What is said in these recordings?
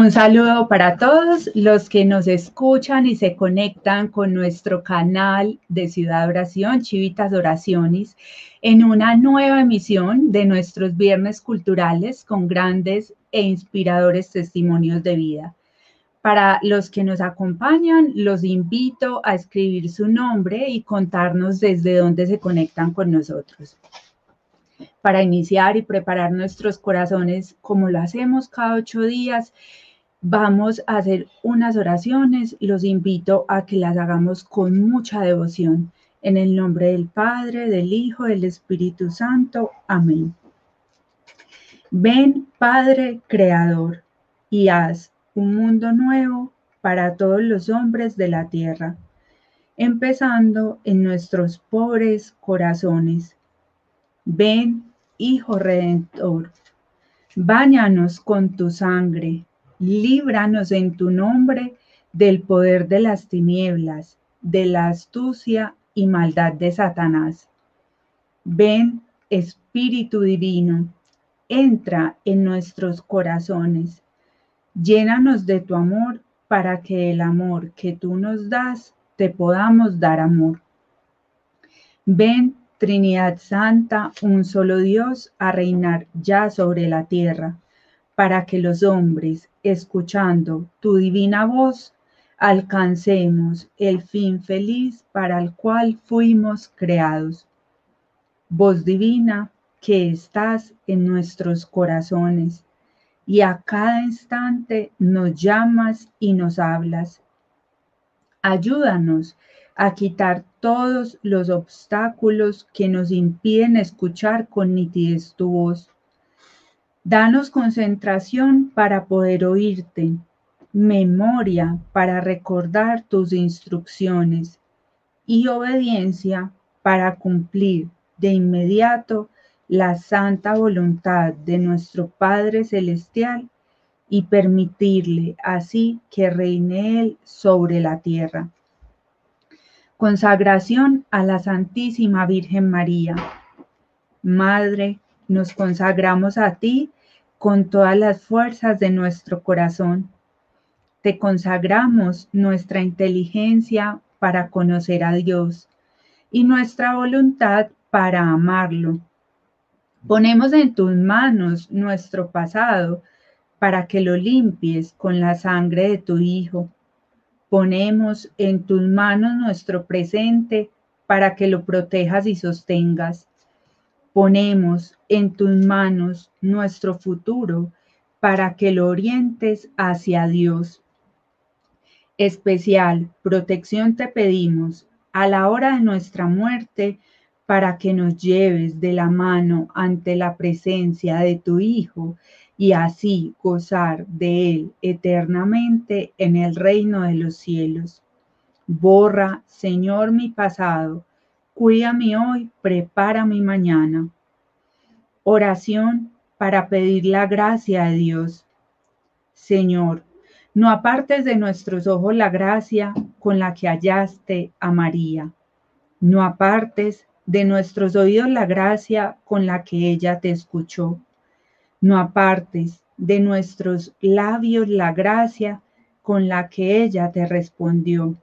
Un saludo para todos los que nos escuchan y se conectan con nuestro canal de Ciudad Oración, Chivitas Oraciones, en una nueva emisión de nuestros viernes culturales con grandes e inspiradores testimonios de vida. Para los que nos acompañan, los invito a escribir su nombre y contarnos desde dónde se conectan con nosotros. Para iniciar y preparar nuestros corazones como lo hacemos cada ocho días, Vamos a hacer unas oraciones. Los invito a que las hagamos con mucha devoción. En el nombre del Padre, del Hijo, del Espíritu Santo. Amén. Ven, Padre Creador, y haz un mundo nuevo para todos los hombres de la tierra, empezando en nuestros pobres corazones. Ven, Hijo Redentor, báñanos con tu sangre líbranos en tu nombre del poder de las tinieblas, de la astucia y maldad de Satanás. Ven, Espíritu Divino, entra en nuestros corazones, llénanos de tu amor para que el amor que tú nos das te podamos dar amor. Ven, Trinidad Santa, un solo Dios, a reinar ya sobre la tierra para que los hombres, escuchando tu divina voz, alcancemos el fin feliz para el cual fuimos creados. Voz divina que estás en nuestros corazones y a cada instante nos llamas y nos hablas. Ayúdanos a quitar todos los obstáculos que nos impiden escuchar con nitidez tu voz Danos concentración para poder oírte, memoria para recordar tus instrucciones y obediencia para cumplir de inmediato la santa voluntad de nuestro Padre Celestial y permitirle así que reine Él sobre la tierra. Consagración a la Santísima Virgen María, Madre nos consagramos a ti con todas las fuerzas de nuestro corazón. Te consagramos nuestra inteligencia para conocer a Dios y nuestra voluntad para amarlo. Ponemos en tus manos nuestro pasado para que lo limpies con la sangre de tu Hijo. Ponemos en tus manos nuestro presente para que lo protejas y sostengas. Ponemos en tus manos nuestro futuro para que lo orientes hacia Dios. Especial protección te pedimos a la hora de nuestra muerte para que nos lleves de la mano ante la presencia de tu Hijo y así gozar de Él eternamente en el reino de los cielos. Borra, Señor, mi pasado Cuídame hoy, prepara mi mañana. Oración para pedir la gracia de Dios. Señor, no apartes de nuestros ojos la gracia con la que hallaste a María. No apartes de nuestros oídos la gracia con la que ella te escuchó. No apartes de nuestros labios la gracia con la que ella te respondió.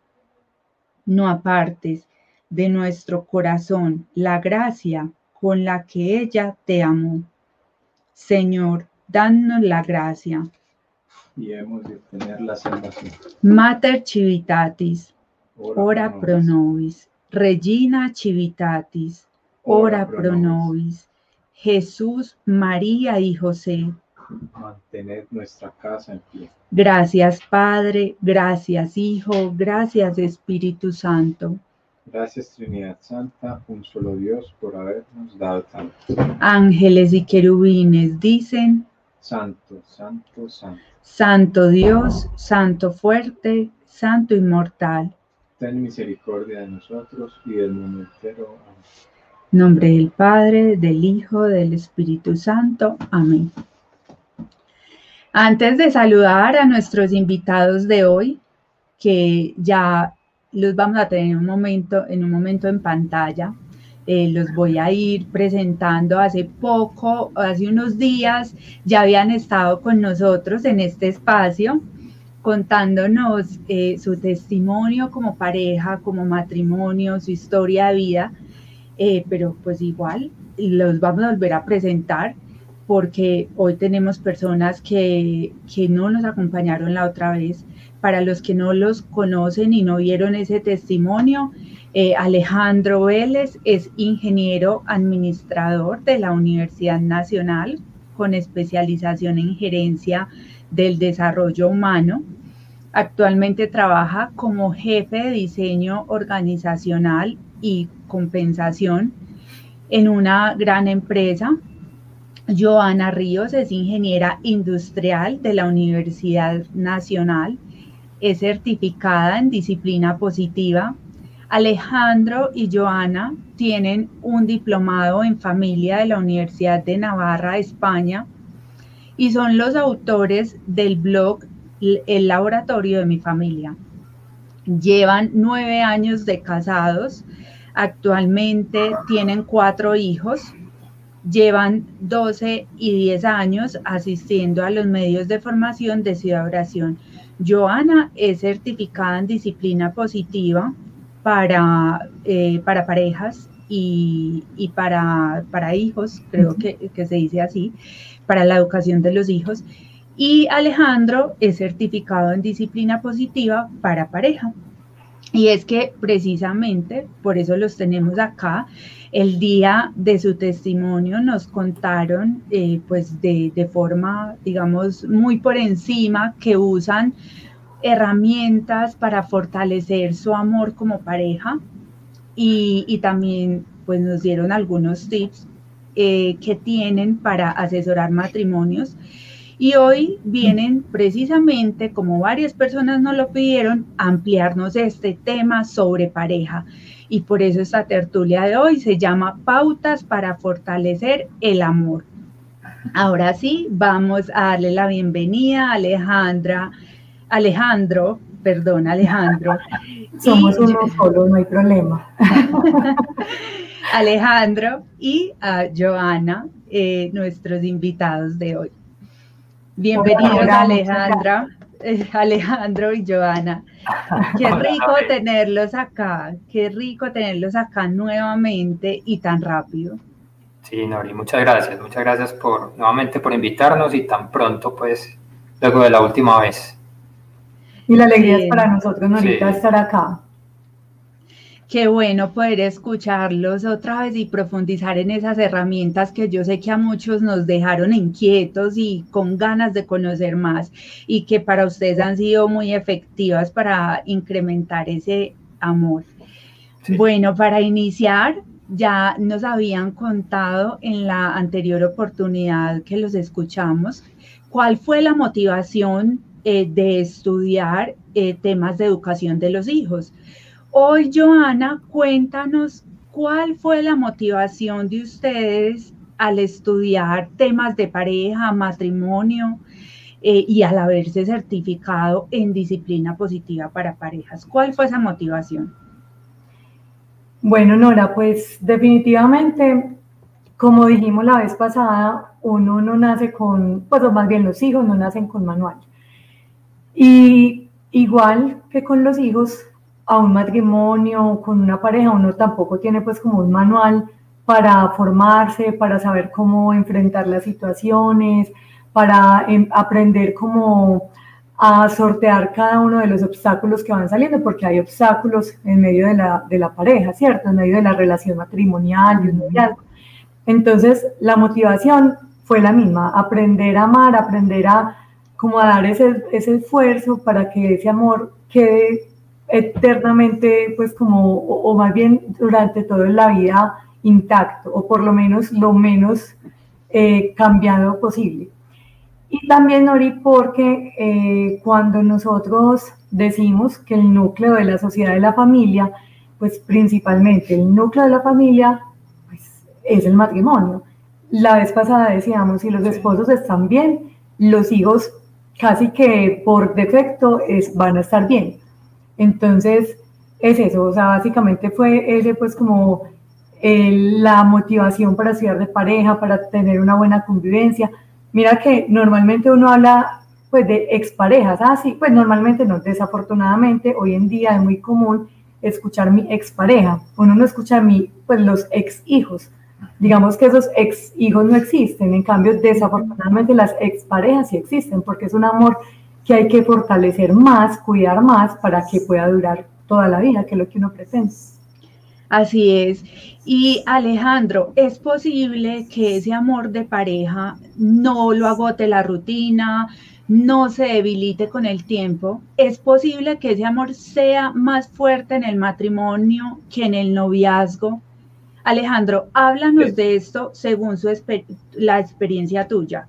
No apartes de nuestro corazón la gracia con la que ella te amó. Señor, danos la gracia. Y hemos de tener la salvación. Mater Civitatis, ora, pro nobis. Regina Civitatis, ora, pro nobis. Jesús, María y José. Mantener nuestra casa en pie. Gracias Padre, gracias Hijo, gracias Espíritu Santo. Gracias Trinidad Santa, un solo Dios, por habernos dado tanto. Ángeles y querubines dicen, Santo, Santo, Santo. Santo Dios, Santo fuerte, Santo inmortal. Ten misericordia de nosotros y del mundo entero. Amén. Nombre del Padre, del Hijo, del Espíritu Santo. Amén. Antes de saludar a nuestros invitados de hoy, que ya los vamos a tener en un momento en, un momento en pantalla. eh, los voy a ir presentando. Hace poco, hace unos días, ya habían estado con nosotros en este espacio contándonos eh, su testimonio como pareja, como matrimonio, su historia de vida, eh, pero pues igual los vamos a volver a presentar porque hoy tenemos personas que, que no nos acompañaron la otra vez. Para los que no los conocen y no vieron ese testimonio, eh, Alejandro Vélez es ingeniero administrador de la Universidad Nacional con especialización en gerencia del desarrollo humano. Actualmente trabaja como jefe de diseño organizacional y compensación en una gran empresa. Joana Ríos es ingeniera industrial de la Universidad Nacional. Es certificada en disciplina positiva. Alejandro y Joana tienen un diplomado en familia de la Universidad de Navarra, España, y son los autores del blog El laboratorio de mi familia. Llevan nueve años de casados Actualmente tienen cuatro hijos, llevan 12 y 10 años asistiendo a los medios de formación de Ciudad Oración. Joana es certificada en disciplina positiva para, eh, para parejas y, para, para, hijos, creo que, que se dice así, para la educación de los hijos. Y Alejandro es certificado en disciplina positiva para pareja. Y es que precisamente por eso los tenemos acá. El día de su testimonio nos contaron, eh, pues de, forma, digamos, muy por encima, que usan herramientas para fortalecer su amor como pareja y, y también, pues nos dieron algunos tips eh, que tienen para asesorar matrimonios y hoy vienen precisamente, como varias personas nos lo pidieron, ampliarnos este tema sobre pareja. Y por eso esta tertulia de hoy se llama Pautas para fortalecer el amor. Ahora sí, vamos a darle la bienvenida a Alejandra, Alejandro, perdón, Alejandro. Somos uno solo, no hay problema. Alejandro y a Joana, eh, nuestros invitados de hoy. Bienvenidos Alejandra, Alejandro y Joana. Qué rico tenerlos acá, qué rico tenerlos acá nuevamente y tan rápido. Sí, Nori, muchas gracias, muchas gracias por nuevamente por invitarnos y tan pronto, pues, luego de la última vez. Y la alegría es para nosotros, Norita, estar acá. Qué bueno poder escucharlos otra vez y profundizar en esas herramientas que yo sé que a muchos nos dejaron inquietos y con ganas de conocer más y que para ustedes han sido muy efectivas para incrementar ese amor. Bueno, para iniciar, ya nos habían contado en la anterior oportunidad que los escuchamos cuál fue la motivación eh, de estudiar eh, temas de educación de los hijos. Hoy, Joana, cuéntanos cuál fue la motivación de ustedes al estudiar temas de pareja, matrimonio eh, y al haberse certificado en disciplina positiva para parejas. ¿Cuál fue esa motivación? Bueno, Nora, pues definitivamente, como dijimos la vez pasada, uno no nace con, pues más bien los hijos no nacen con manual. Y igual que con los hijos, a un matrimonio, con una pareja, uno tampoco tiene pues como un manual para formarse, para saber cómo enfrentar las situaciones, para em, aprender cómo a sortear cada uno de los obstáculos que van saliendo, porque hay obstáculos en medio de la, de la pareja, ¿cierto? En medio de la relación matrimonial y un Entonces, la motivación fue la misma, aprender a amar, aprender a como a dar ese, ese esfuerzo para que ese amor quede eternamente, pues como, o, más bien durante toda la vida intacto, o por lo menos lo menos eh, cambiado posible. Y también, Nori, porque eh, cuando nosotros decimos que el núcleo de la sociedad de la familia, pues principalmente el núcleo de la familia, pues es el matrimonio. La vez pasada decíamos, si los esposos están bien, los hijos casi que por defecto es, van a estar bien. Entonces, es eso, o sea, básicamente fue ese pues como la motivación para estudiar de pareja, para tener una buena convivencia. Mira que normalmente uno habla pues de exparejas, ah, sí, pues normalmente no, desafortunadamente hoy en día es muy común escuchar mi expareja, uno no escucha a mí, pues los ex hijos, digamos que esos ex hijos no existen, en cambio desafortunadamente las exparejas sí existen, porque es un amor que hay que fortalecer más, cuidar más para que pueda durar toda la vida, que es lo que uno pretende. Así es. Y Alejandro, ¿es posible que ese amor de pareja no lo agote la rutina, no se debilite con el tiempo? ¿Es posible que ese amor sea más fuerte en el matrimonio que en el noviazgo? Alejandro, háblanos de esto según su la experiencia tuya.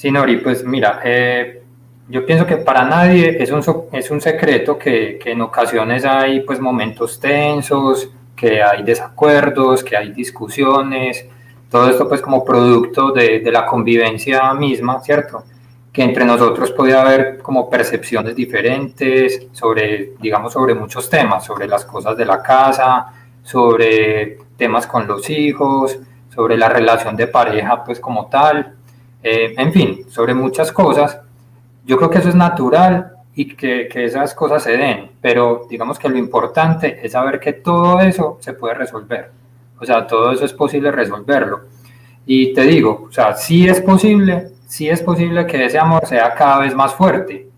Sí, Nori, pues mira, eh, yo pienso que para nadie es un, es un secreto que, que, en ocasiones hay pues momentos tensos, que hay desacuerdos, que hay discusiones, todo esto pues como producto de, de la convivencia misma, ¿cierto? Que entre nosotros puede haber como percepciones diferentes sobre, digamos, sobre muchos temas, sobre las cosas de la casa, sobre temas con los hijos, sobre la relación de pareja pues como tal, eh, en fin, sobre muchas cosas yo creo que eso es natural y que, esas cosas se den, pero digamos que lo importante es saber que todo eso se puede resolver. O sea, todo eso es posible resolverlo. Y te digo, o sea, sí es posible, sí es posible que ese amor sea cada vez más fuerte.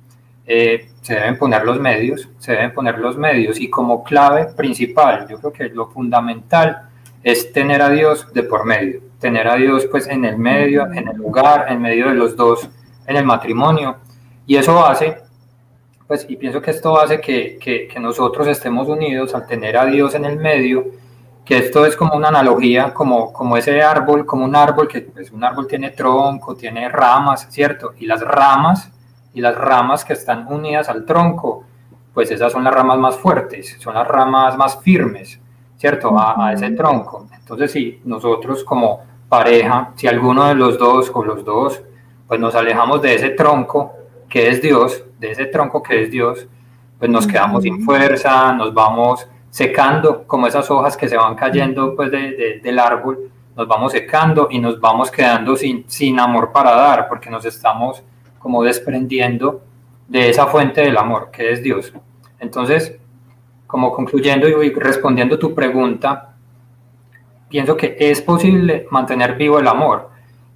Eh, se deben poner los medios, se deben poner los medios y como clave principal, yo creo que lo fundamental es tener a Dios de por medio, tener a Dios pues en el medio, en el lugar, en medio de los dos, en el matrimonio y eso hace, pues, y pienso que esto hace que, que, nosotros estemos unidos al tener a Dios en el medio, que esto es como una analogía, como, como ese árbol, como un árbol que pues, un árbol tiene tronco, tiene ramas, ¿cierto? Y las ramas, y las ramas que están unidas al tronco, pues esas son las ramas más fuertes, son las ramas más firmes, ¿cierto? A, a ese tronco. Entonces, si nosotros como pareja, si alguno de los dos o los dos, pues nos alejamos de ese tronco, que es Dios, de ese tronco que es Dios, pues nos quedamos sin fuerza, nos vamos secando, como esas hojas que se van cayendo pues del árbol, nos vamos secando y nos vamos quedando sin, sin amor para dar, porque nos estamos como desprendiendo de esa fuente del amor, que es Dios. Entonces, como concluyendo y respondiendo tu pregunta, pienso que es posible mantener vivo el amor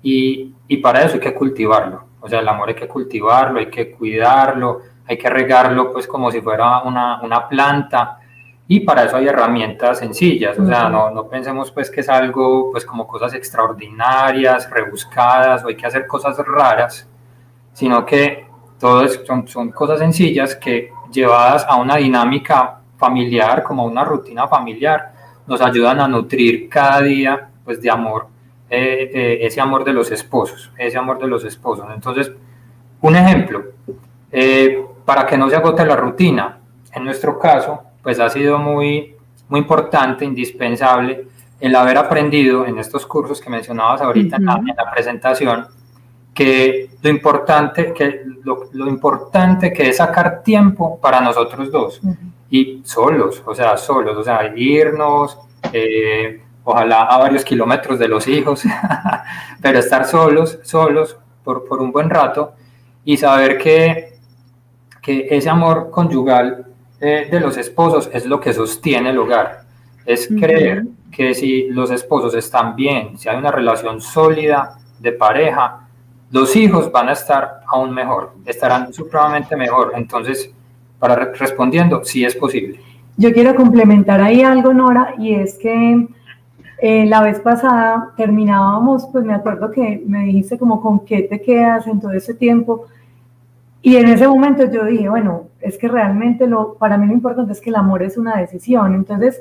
y, y para eso hay que cultivarlo. O sea, el amor hay que cultivarlo, hay que cuidarlo, hay que regarlo pues como si fuera una, una planta. Y para eso hay herramientas sencillas, o sea, no, no, pensemos pues que es algo pues como cosas extraordinarias, rebuscadas o hay que hacer cosas raras, sino que todo son, son cosas sencillas que llevadas a una dinámica familiar, como una rutina familiar, nos ayudan a nutrir cada día pues de amor eh, eh, ese amor de los esposos, ese amor de los esposos. Entonces, un ejemplo, eh, para que no se agote la rutina, en nuestro caso, pues ha sido muy, muy importante, indispensable, el haber aprendido en estos cursos que mencionabas ahorita en, la, presentación, que lo importante que, lo, lo, importante que es sacar tiempo para nosotros dos y solos, o sea, solos, o sea, irnos, eh, ojalá a varios kilómetros de los hijos, pero estar solos, solos por, por un buen rato y saber que, que ese amor conyugal eh, de los esposos es lo que sostiene el hogar. Es creer que si los esposos están bien, si hay una relación sólida de pareja, los hijos van a estar aún mejor, estarán supremamente mejor. Entonces, para respondiendo, sí es posible. Yo quiero complementar ahí algo, Nora, y es que eh, la vez pasada terminábamos, pues me acuerdo que me dijiste como con qué te quedas en todo ese tiempo. Y en ese momento yo dije, bueno, es que realmente lo, para mí lo importante es que el amor es una decisión. Entonces,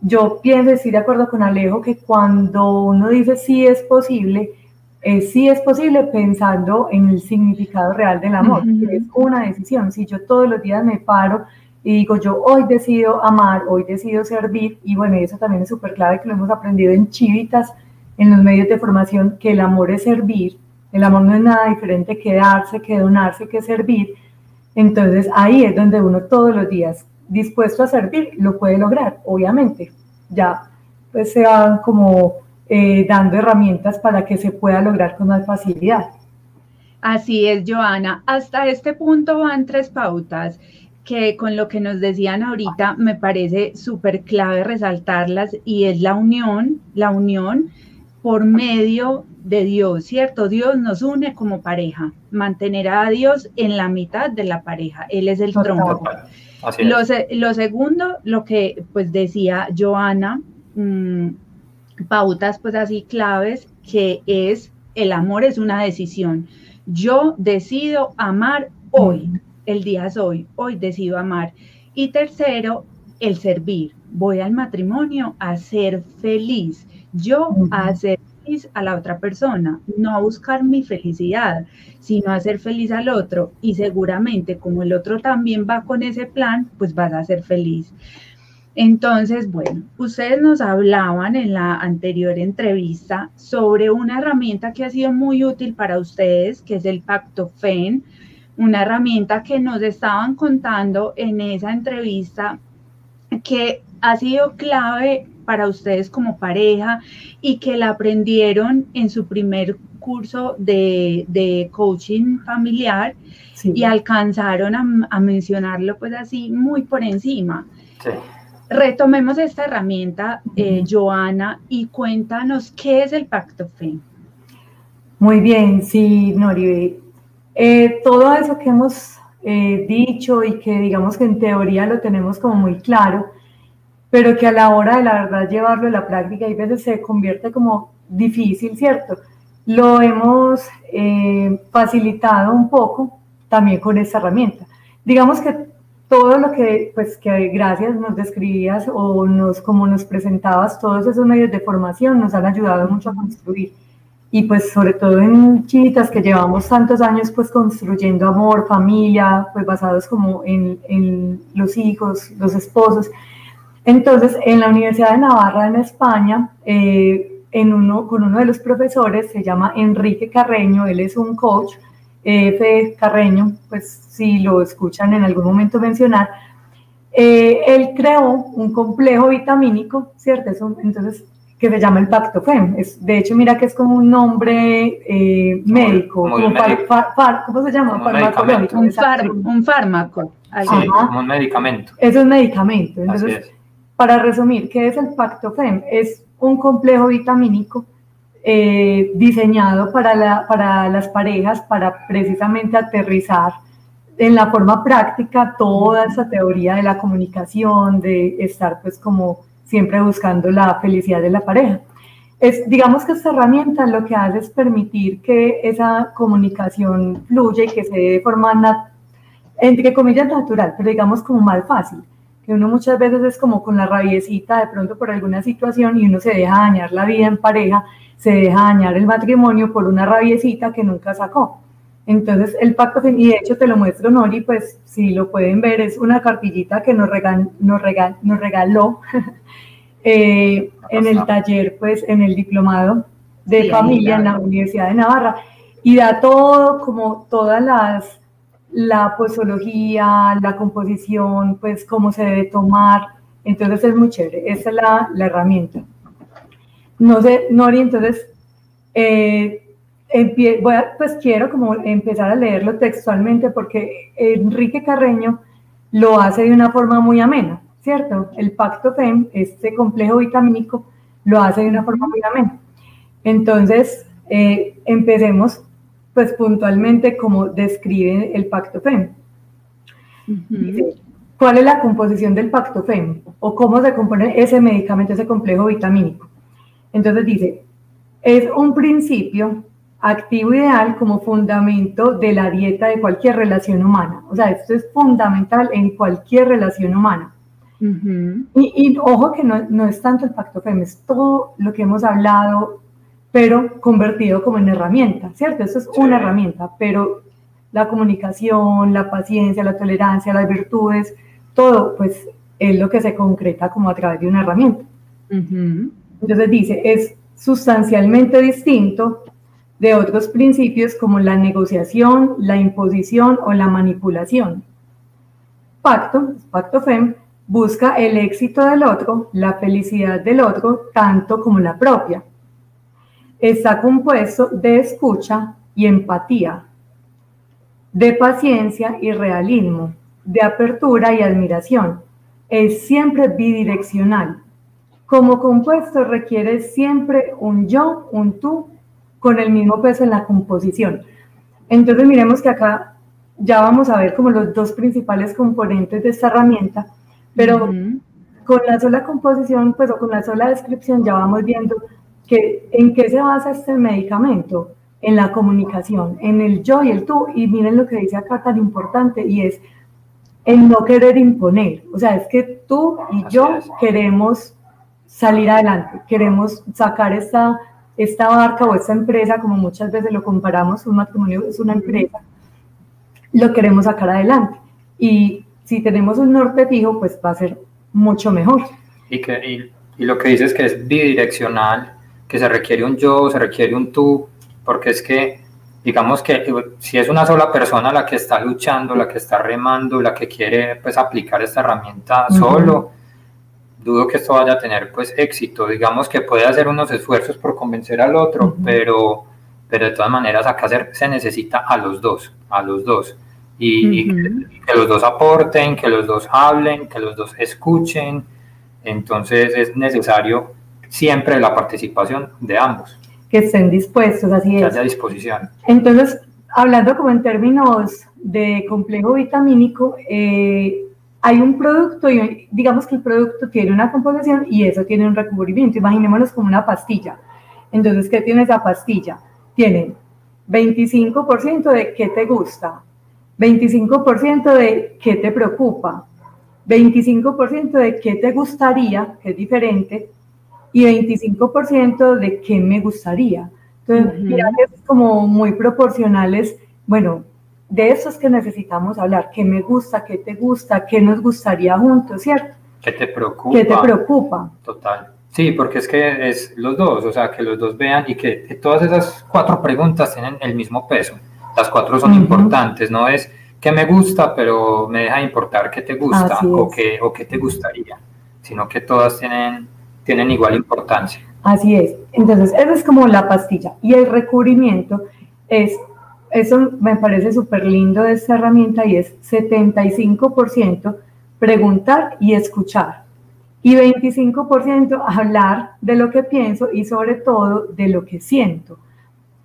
yo pienso, estoy de acuerdo con Alejo, que cuando uno dice sí es posible, es sí es posible pensando en el significado real del amor, que es una decisión. Si yo todos los días me paro y digo, yo hoy decido amar, hoy decido servir, y bueno, eso también es súper clave que lo hemos aprendido en Chivitas, en los medios de formación, que el amor es servir, el amor no es nada diferente que darse, que donarse, que servir. Entonces ahí es donde uno todos los días dispuesto a servir lo puede lograr, obviamente. ya pues se van como eh, dando herramientas para que se pueda lograr con más facilidad. Así es, Joana. Hasta este punto van tres pautas que con lo que nos decían ahorita me parece súper clave resaltarlas y es la unión, la unión por medio de Dios, ¿cierto? Dios nos une como pareja, mantener a Dios en la mitad de la pareja, Él es el tronco. Lo, lo, segundo, lo que pues decía Joana, mmm, pautas pues así claves, que es el amor es una decisión. Yo decido amar hoy, el día es hoy, hoy decido amar. Y tercero, el servir. Voy al matrimonio a ser feliz. Yo a ser feliz a la otra persona, no a buscar mi felicidad, sino a ser feliz al otro. Y seguramente como el otro también va con ese plan, pues vas a ser feliz. Entonces, bueno, ustedes nos hablaban en la anterior entrevista sobre una herramienta que ha sido muy útil para ustedes, que es el Pacto FEN, una herramienta que nos estaban contando en esa entrevista que ha sido clave para ustedes como pareja y que la aprendieron en su primer curso de, coaching familiar y alcanzaron a, a, mencionarlo pues así muy por encima. Sí. Retomemos esta herramienta, eh, Joana, y cuéntanos qué es el Pacto Fe. Muy bien, sí, Nori. Eh, todo eso que hemos eh, dicho y que digamos que en teoría lo tenemos como muy claro, pero que a la hora de la verdad llevarlo a la práctica a veces se convierte como difícil, ¿cierto? Lo hemos facilitado un poco también con esta herramienta. Digamos que todo lo que, pues, que gracias nos describías o nos, como nos presentabas, todos esos medios de formación nos han ayudado mucho a construir. Y pues sobre todo en Chitas, que llevamos tantos años pues construyendo amor, familia, pues basados como en, en los hijos, los esposos. Entonces, en la Universidad de Navarra, en España, eh, en uno, con uno de los profesores, se llama Enrique Carreño, él es un coach, F. Carreño, pues si lo escuchan en algún momento mencionar, eh, él creó un complejo vitamínico, ¿cierto? entonces, que se llama el Pacto FEM. Es, de hecho, mira que es como un nombre eh, médico, como ¿cómo se llama? Farmacológico. Un, un, fármaco. Sí, como un medicamento. Es un medicamento. Entonces, para resumir, ¿qué es el Pacto FEM? Es un complejo vitamínico eh, diseñado para, para las parejas para precisamente aterrizar en la forma práctica toda esa teoría de la comunicación, de estar pues como siempre buscando la felicidad de la pareja. Es, digamos que esta herramienta lo que hace es permitir que esa comunicación fluya y que se dé de forma, entre comillas, natural, pero digamos como más fácil. Que uno muchas veces es como con la rabiecita de pronto por alguna situación y uno se deja dañar la vida en pareja se deja dañar el matrimonio por una rabiecita que nunca sacó. Entonces, el pacto, y de hecho te lo muestro, Nori, pues si lo pueden ver, es una cartillita que nos, regal, nos, regal, nos regaló eh, en el taller, pues en el diplomado de familia en la Universidad de Navarra. Y da todo, como todas las, la posología, la composición, pues cómo se debe tomar. Entonces es muy chévere, esa es la, la herramienta. No sé, Nori, entonces, eh, voy pues quiero como empezar a leerlo textualmente porque Enrique Carreño lo hace de una forma muy amena, ¿cierto? El Pacto FEM, este complejo vitamínico, lo hace de una forma muy amena. Entonces, eh, empecemos pues puntualmente como describe el Pacto FEM. ¿Cuál es la composición del Pacto FEM? ¿O cómo se compone ese medicamento, ese complejo vitamínico? Entonces dice, es un principio activo ideal como fundamento de la dieta de cualquier relación humana. O sea, esto es fundamental en cualquier relación humana. y, ojo que no, es tanto el pacto FEM, es todo lo que hemos hablado, pero convertido como en herramienta, ¿cierto? Esto es una herramienta, pero la comunicación, la paciencia, la tolerancia, las virtudes, todo, pues es lo que se concreta como a través de una herramienta. Entonces dice, es sustancialmente distinto de otros principios como la negociación, la imposición o la manipulación. Pacto, pacto FEM, busca el éxito del otro, la felicidad del otro, tanto como la propia. Está compuesto de escucha y empatía, de paciencia y realismo, de apertura y admiración. Es siempre bidireccional. Como compuesto requiere siempre un yo, un tú, con el mismo peso en la composición. Entonces miremos que acá ya vamos a ver como los dos principales componentes de esta herramienta, pero con la sola composición, pues o con la sola descripción ya vamos viendo que en qué se basa este medicamento, en la comunicación, en el yo y el tú, y miren lo que dice acá tan importante, y es el no querer imponer, o sea, es que tú y yo queremos salir adelante, queremos sacar esta, esta barca o esta empresa, como muchas veces lo comparamos, un matrimonio es una empresa, lo queremos sacar adelante. Y si tenemos un norte fijo, pues va a ser mucho mejor. Y, que, y, lo que dices que es bidireccional, que se requiere un yo, se requiere un tú, porque es que, digamos que si es una sola persona la que está luchando, la que está remando, la que quiere pues aplicar esta herramienta solo, dudo que esto vaya a tener pues éxito. Digamos que puede hacer unos esfuerzos por convencer al otro, pero, pero de todas maneras acá se necesita a los dos, a los dos y, que, los dos aporten, que los dos hablen, que los dos escuchen. Entonces es necesario siempre la participación de ambos. Que estén dispuestos, así que es. haya disposición. Entonces, hablando como en términos de complejo vitamínico, eh, hay un producto y digamos que el producto tiene una composición y eso tiene un recubrimiento. Imaginémonos como una pastilla. Entonces, ¿qué tiene esa pastilla? Tiene 25% de qué te gusta, 25% de qué te preocupa, 25% de qué te gustaría, que es diferente, y 25% de qué me gustaría. Entonces, mira que es como muy proporcionales. Bueno, de eso es que necesitamos hablar. ¿Qué me gusta? ¿Qué te gusta? ¿Qué nos gustaría juntos? ¿Cierto? ¿Qué te preocupa? ¿Qué te preocupa? Total. Sí, porque es que es los dos, o sea, que los dos vean y que todas esas cuatro preguntas tienen el mismo peso. Las cuatro son importantes, no es que me gusta, pero me deja importar qué te gusta o qué, o qué te gustaría, sino que todas tienen, tienen igual importancia. Así es. Entonces, eso es como la pastilla. Y el recubrimiento es, eso me parece súper lindo de esta herramienta y es 75% preguntar y escuchar. Y 25% hablar de lo que pienso y sobre todo de lo que siento.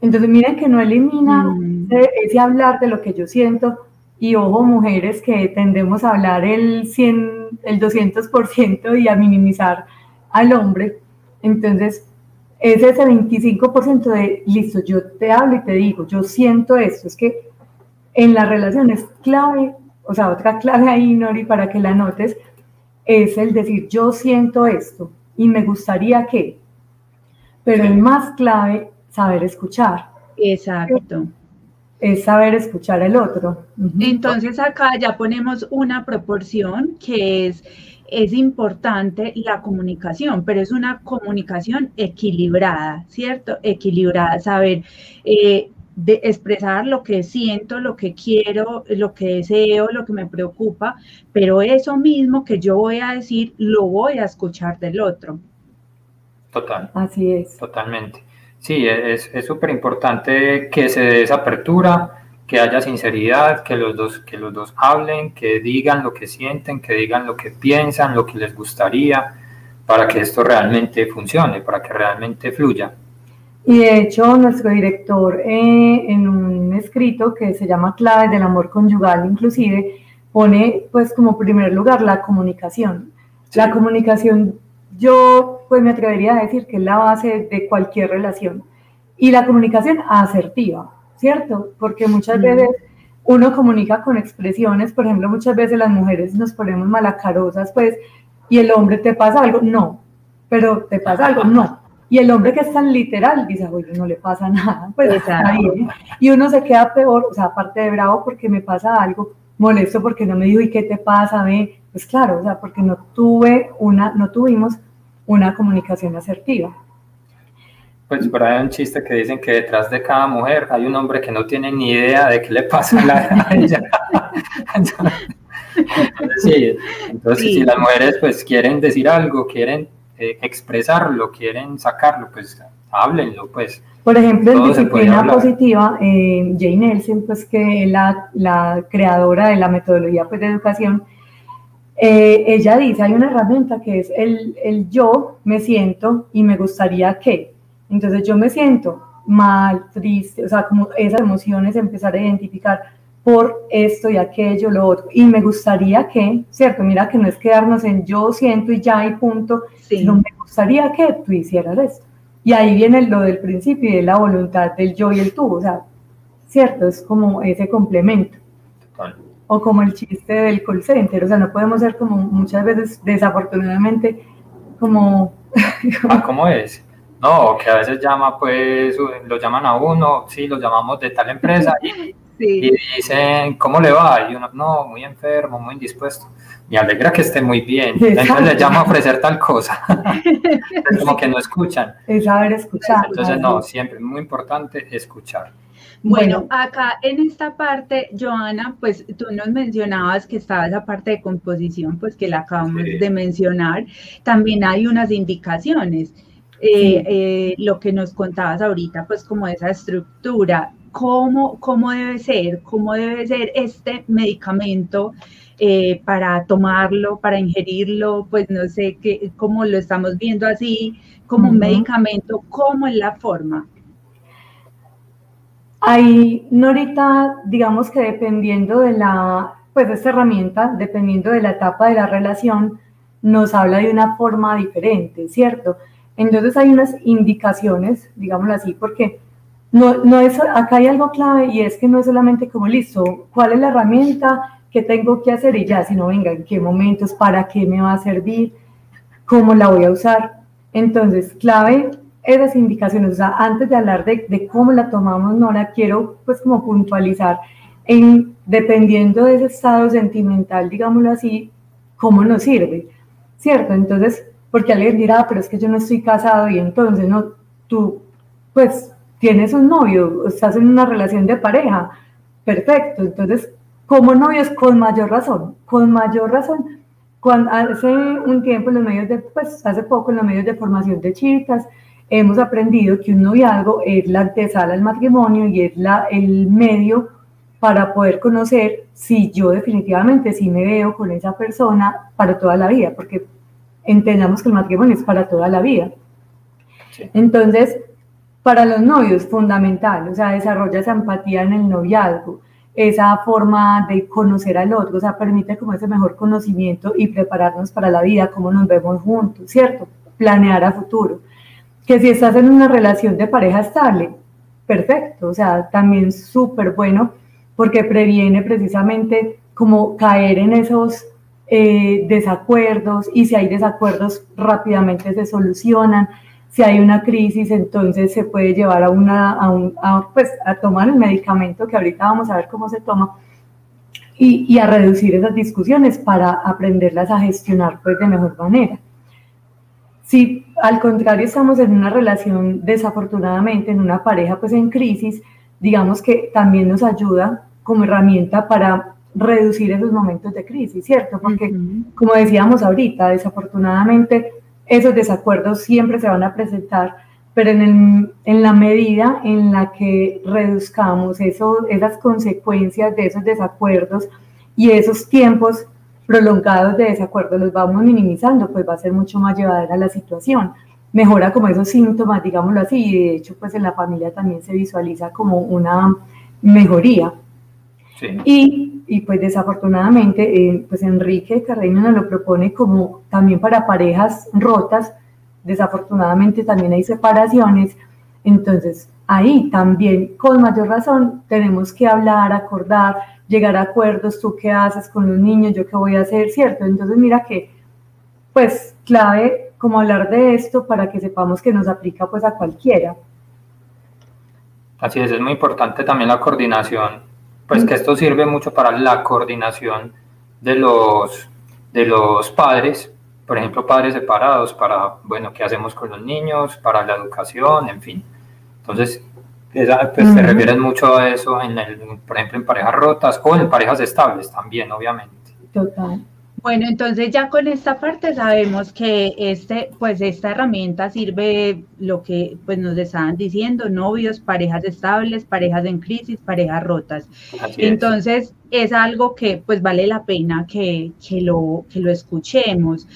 Entonces, miren que no elimina mm. ese hablar de lo que yo siento. Y ojo, mujeres que tendemos a hablar el 100, el 200% y a minimizar al hombre. Entonces, es ese 25% de, listo, yo te hablo y te digo, yo siento esto. Es que en la relación es clave, o sea, otra clave ahí, Nori, para que la notes, es el decir, yo siento esto y me gustaría que. Pero el más clave saber escuchar. Exacto. Es saber escuchar el otro. Entonces acá ya ponemos una proporción que es, es importante la comunicación, pero es una comunicación equilibrada, ¿cierto? Equilibrada, saber eh, de expresar lo que siento, lo que quiero, lo que deseo, lo que me preocupa, pero eso mismo que yo voy a decir, lo voy a escuchar del otro. Total. Así es. Totalmente. Sí, es súper importante que se dé esa apertura, que haya sinceridad, que los, dos, que los dos hablen, que digan lo que sienten, que digan lo que piensan, lo que les gustaría, para que esto realmente funcione, para que realmente fluya. Y de hecho, nuestro director eh, en un escrito que se llama Claves del Amor Conyugal, inclusive, pone pues como primer lugar la comunicación. La comunicación yo pues me atrevería a decir que es la base de cualquier relación. Y la comunicación asertiva, ¿cierto? Porque muchas veces uno comunica con expresiones, por ejemplo, muchas veces las mujeres nos ponemos malacarosas, pues, y el hombre te pasa algo, no, pero te pasa algo, no. Y el hombre que es tan literal dice, oye, no le pasa nada, pues está bien. Y uno se queda peor, o sea, aparte de bravo porque me pasa algo, molesto porque no me dijo, ¿y qué te pasa? Ve? Pues claro, o sea, porque no tuve una, no tuvimos una comunicación asertiva. Pues por ahí hay un chiste que dicen que detrás de cada mujer hay un hombre que no tiene ni idea de qué le pasa a ella. sí, entonces si las mujeres pues quieren decir algo, quieren eh, expresarlo, quieren sacarlo, pues háblenlo, pues. Por ejemplo, en disciplina positiva, eh, Jane Nelson, pues que la, la creadora de la metodología pues, de educación, eh, ella dice, hay una herramienta que es el, el, yo me siento y me gustaría que. Entonces yo me siento mal, triste, o sea, como esas emociones empezar a identificar por esto y aquello, lo otro. Y me gustaría que, ¿cierto? Mira que no es quedarnos en yo siento y ya y punto, sino me gustaría que tú hicieras esto. Y ahí viene lo del principio y de la voluntad del yo y el tú, o sea, ¿cierto? Es como ese complemento. O como el chiste del call center, o sea, no podemos ser como muchas veces, desafortunadamente, como... ah, ¿cómo es? No, que a veces llama, pues, lo llaman a uno, sí, lo llamamos de tal empresa y, y dicen, ¿cómo le va? Y uno, no, muy enfermo, muy indispuesto me alegra que esté muy bien. Entonces le llamo a ofrecer tal cosa. es como que no escuchan. Es saber escuchar. Entonces, no, siempre es muy importante escuchar. Bueno, acá en esta parte, Joana, pues tú nos mencionabas que estaba esa parte de composición, pues que la acabamos de mencionar. También hay unas indicaciones. Eh, eh, lo que nos contabas ahorita, pues como esa estructura, cómo, cómo debe ser, cómo debe ser este medicamento eh, para tomarlo, para ingerirlo, pues no sé qué, cómo lo estamos viendo así, como un medicamento, cómo es la forma. Ahí, Norita, digamos que dependiendo de la, pues esta herramienta, dependiendo de la etapa de la relación, nos habla de una forma diferente, ¿cierto? Entonces hay unas indicaciones, digámoslo así, porque no, no es, acá hay algo clave y es que no es solamente como listo, ¿cuál es la herramienta? qué tengo que hacer y ya, si no, venga, en qué momentos, para qué me va a servir, cómo la voy a usar. Entonces, clave esas indicaciones, o sea, antes de hablar de, de cómo la tomamos, no la quiero pues como puntualizar en, dependiendo de ese estado sentimental, digámoslo así, cómo nos sirve, ¿cierto? Entonces, porque alguien dirá, pero es que yo no estoy casado y entonces, no, tú, pues, tienes un novio, estás en una relación de pareja, perfecto, entonces como novios con mayor razón, con mayor razón. Cuando hace un tiempo en los medios de, pues hace poco en los medios de formación de chicas, hemos aprendido que un noviazgo es la antesala al matrimonio y es la, el medio para poder conocer si yo definitivamente sí me veo con esa persona para toda la vida, porque entendamos que el matrimonio es para toda la vida. Entonces, para los novios, fundamental, o sea, desarrolla esa empatía en el noviazgo esa forma de conocer al otro, o sea, permite como ese mejor conocimiento y prepararnos para la vida, cómo nos vemos juntos, ¿cierto? Planear a futuro. Que si estás en una relación de pareja estable, perfecto, o sea, también súper bueno porque previene precisamente como caer en esos eh, desacuerdos y si hay desacuerdos rápidamente se solucionan si hay una crisis, entonces se puede llevar a, una, a, un, pues, a tomar el medicamento, que ahorita vamos a ver cómo se toma, y, y, a reducir esas discusiones para aprenderlas a gestionar pues, de mejor manera. Si al contrario estamos en una relación, desafortunadamente, en una pareja pues en crisis, digamos que también nos ayuda como herramienta para reducir esos momentos de crisis, ¿cierto? Porque, como decíamos ahorita, desafortunadamente esos desacuerdos siempre se van a presentar, pero en, la medida en la que reduzcamos eso, esas consecuencias de esos desacuerdos y esos tiempos prolongados de desacuerdo los vamos minimizando, pues va a ser mucho más llevadera la situación. Mejora como esos síntomas, digámoslo así, y de hecho pues en la familia también se visualiza como una mejoría. Y, y, pues desafortunadamente, eh, pues Enrique Carreño nos lo propone como también para parejas rotas, desafortunadamente también hay separaciones, entonces ahí también con mayor razón tenemos que hablar, acordar, llegar a acuerdos, tú qué haces con los niños, yo qué voy a hacer, ¿cierto? Entonces mira que, pues clave como hablar de esto para que sepamos que nos aplica pues a cualquiera. Así es, es muy importante también la coordinación pues que esto sirve mucho para la coordinación de los, de los padres, por ejemplo, padres separados, para, bueno, qué hacemos con los niños, para la educación, en fin. Entonces, esa, pues se refieren mucho a eso, en el, por ejemplo, en parejas rotas o en parejas estables también, obviamente. Total. Bueno, entonces ya con esta parte sabemos que este, pues esta herramienta sirve lo que pues nos estaban diciendo, novios, parejas estables, parejas en crisis, parejas rotas. entonces es. algo que pues vale la pena que, lo, que lo escuchemos.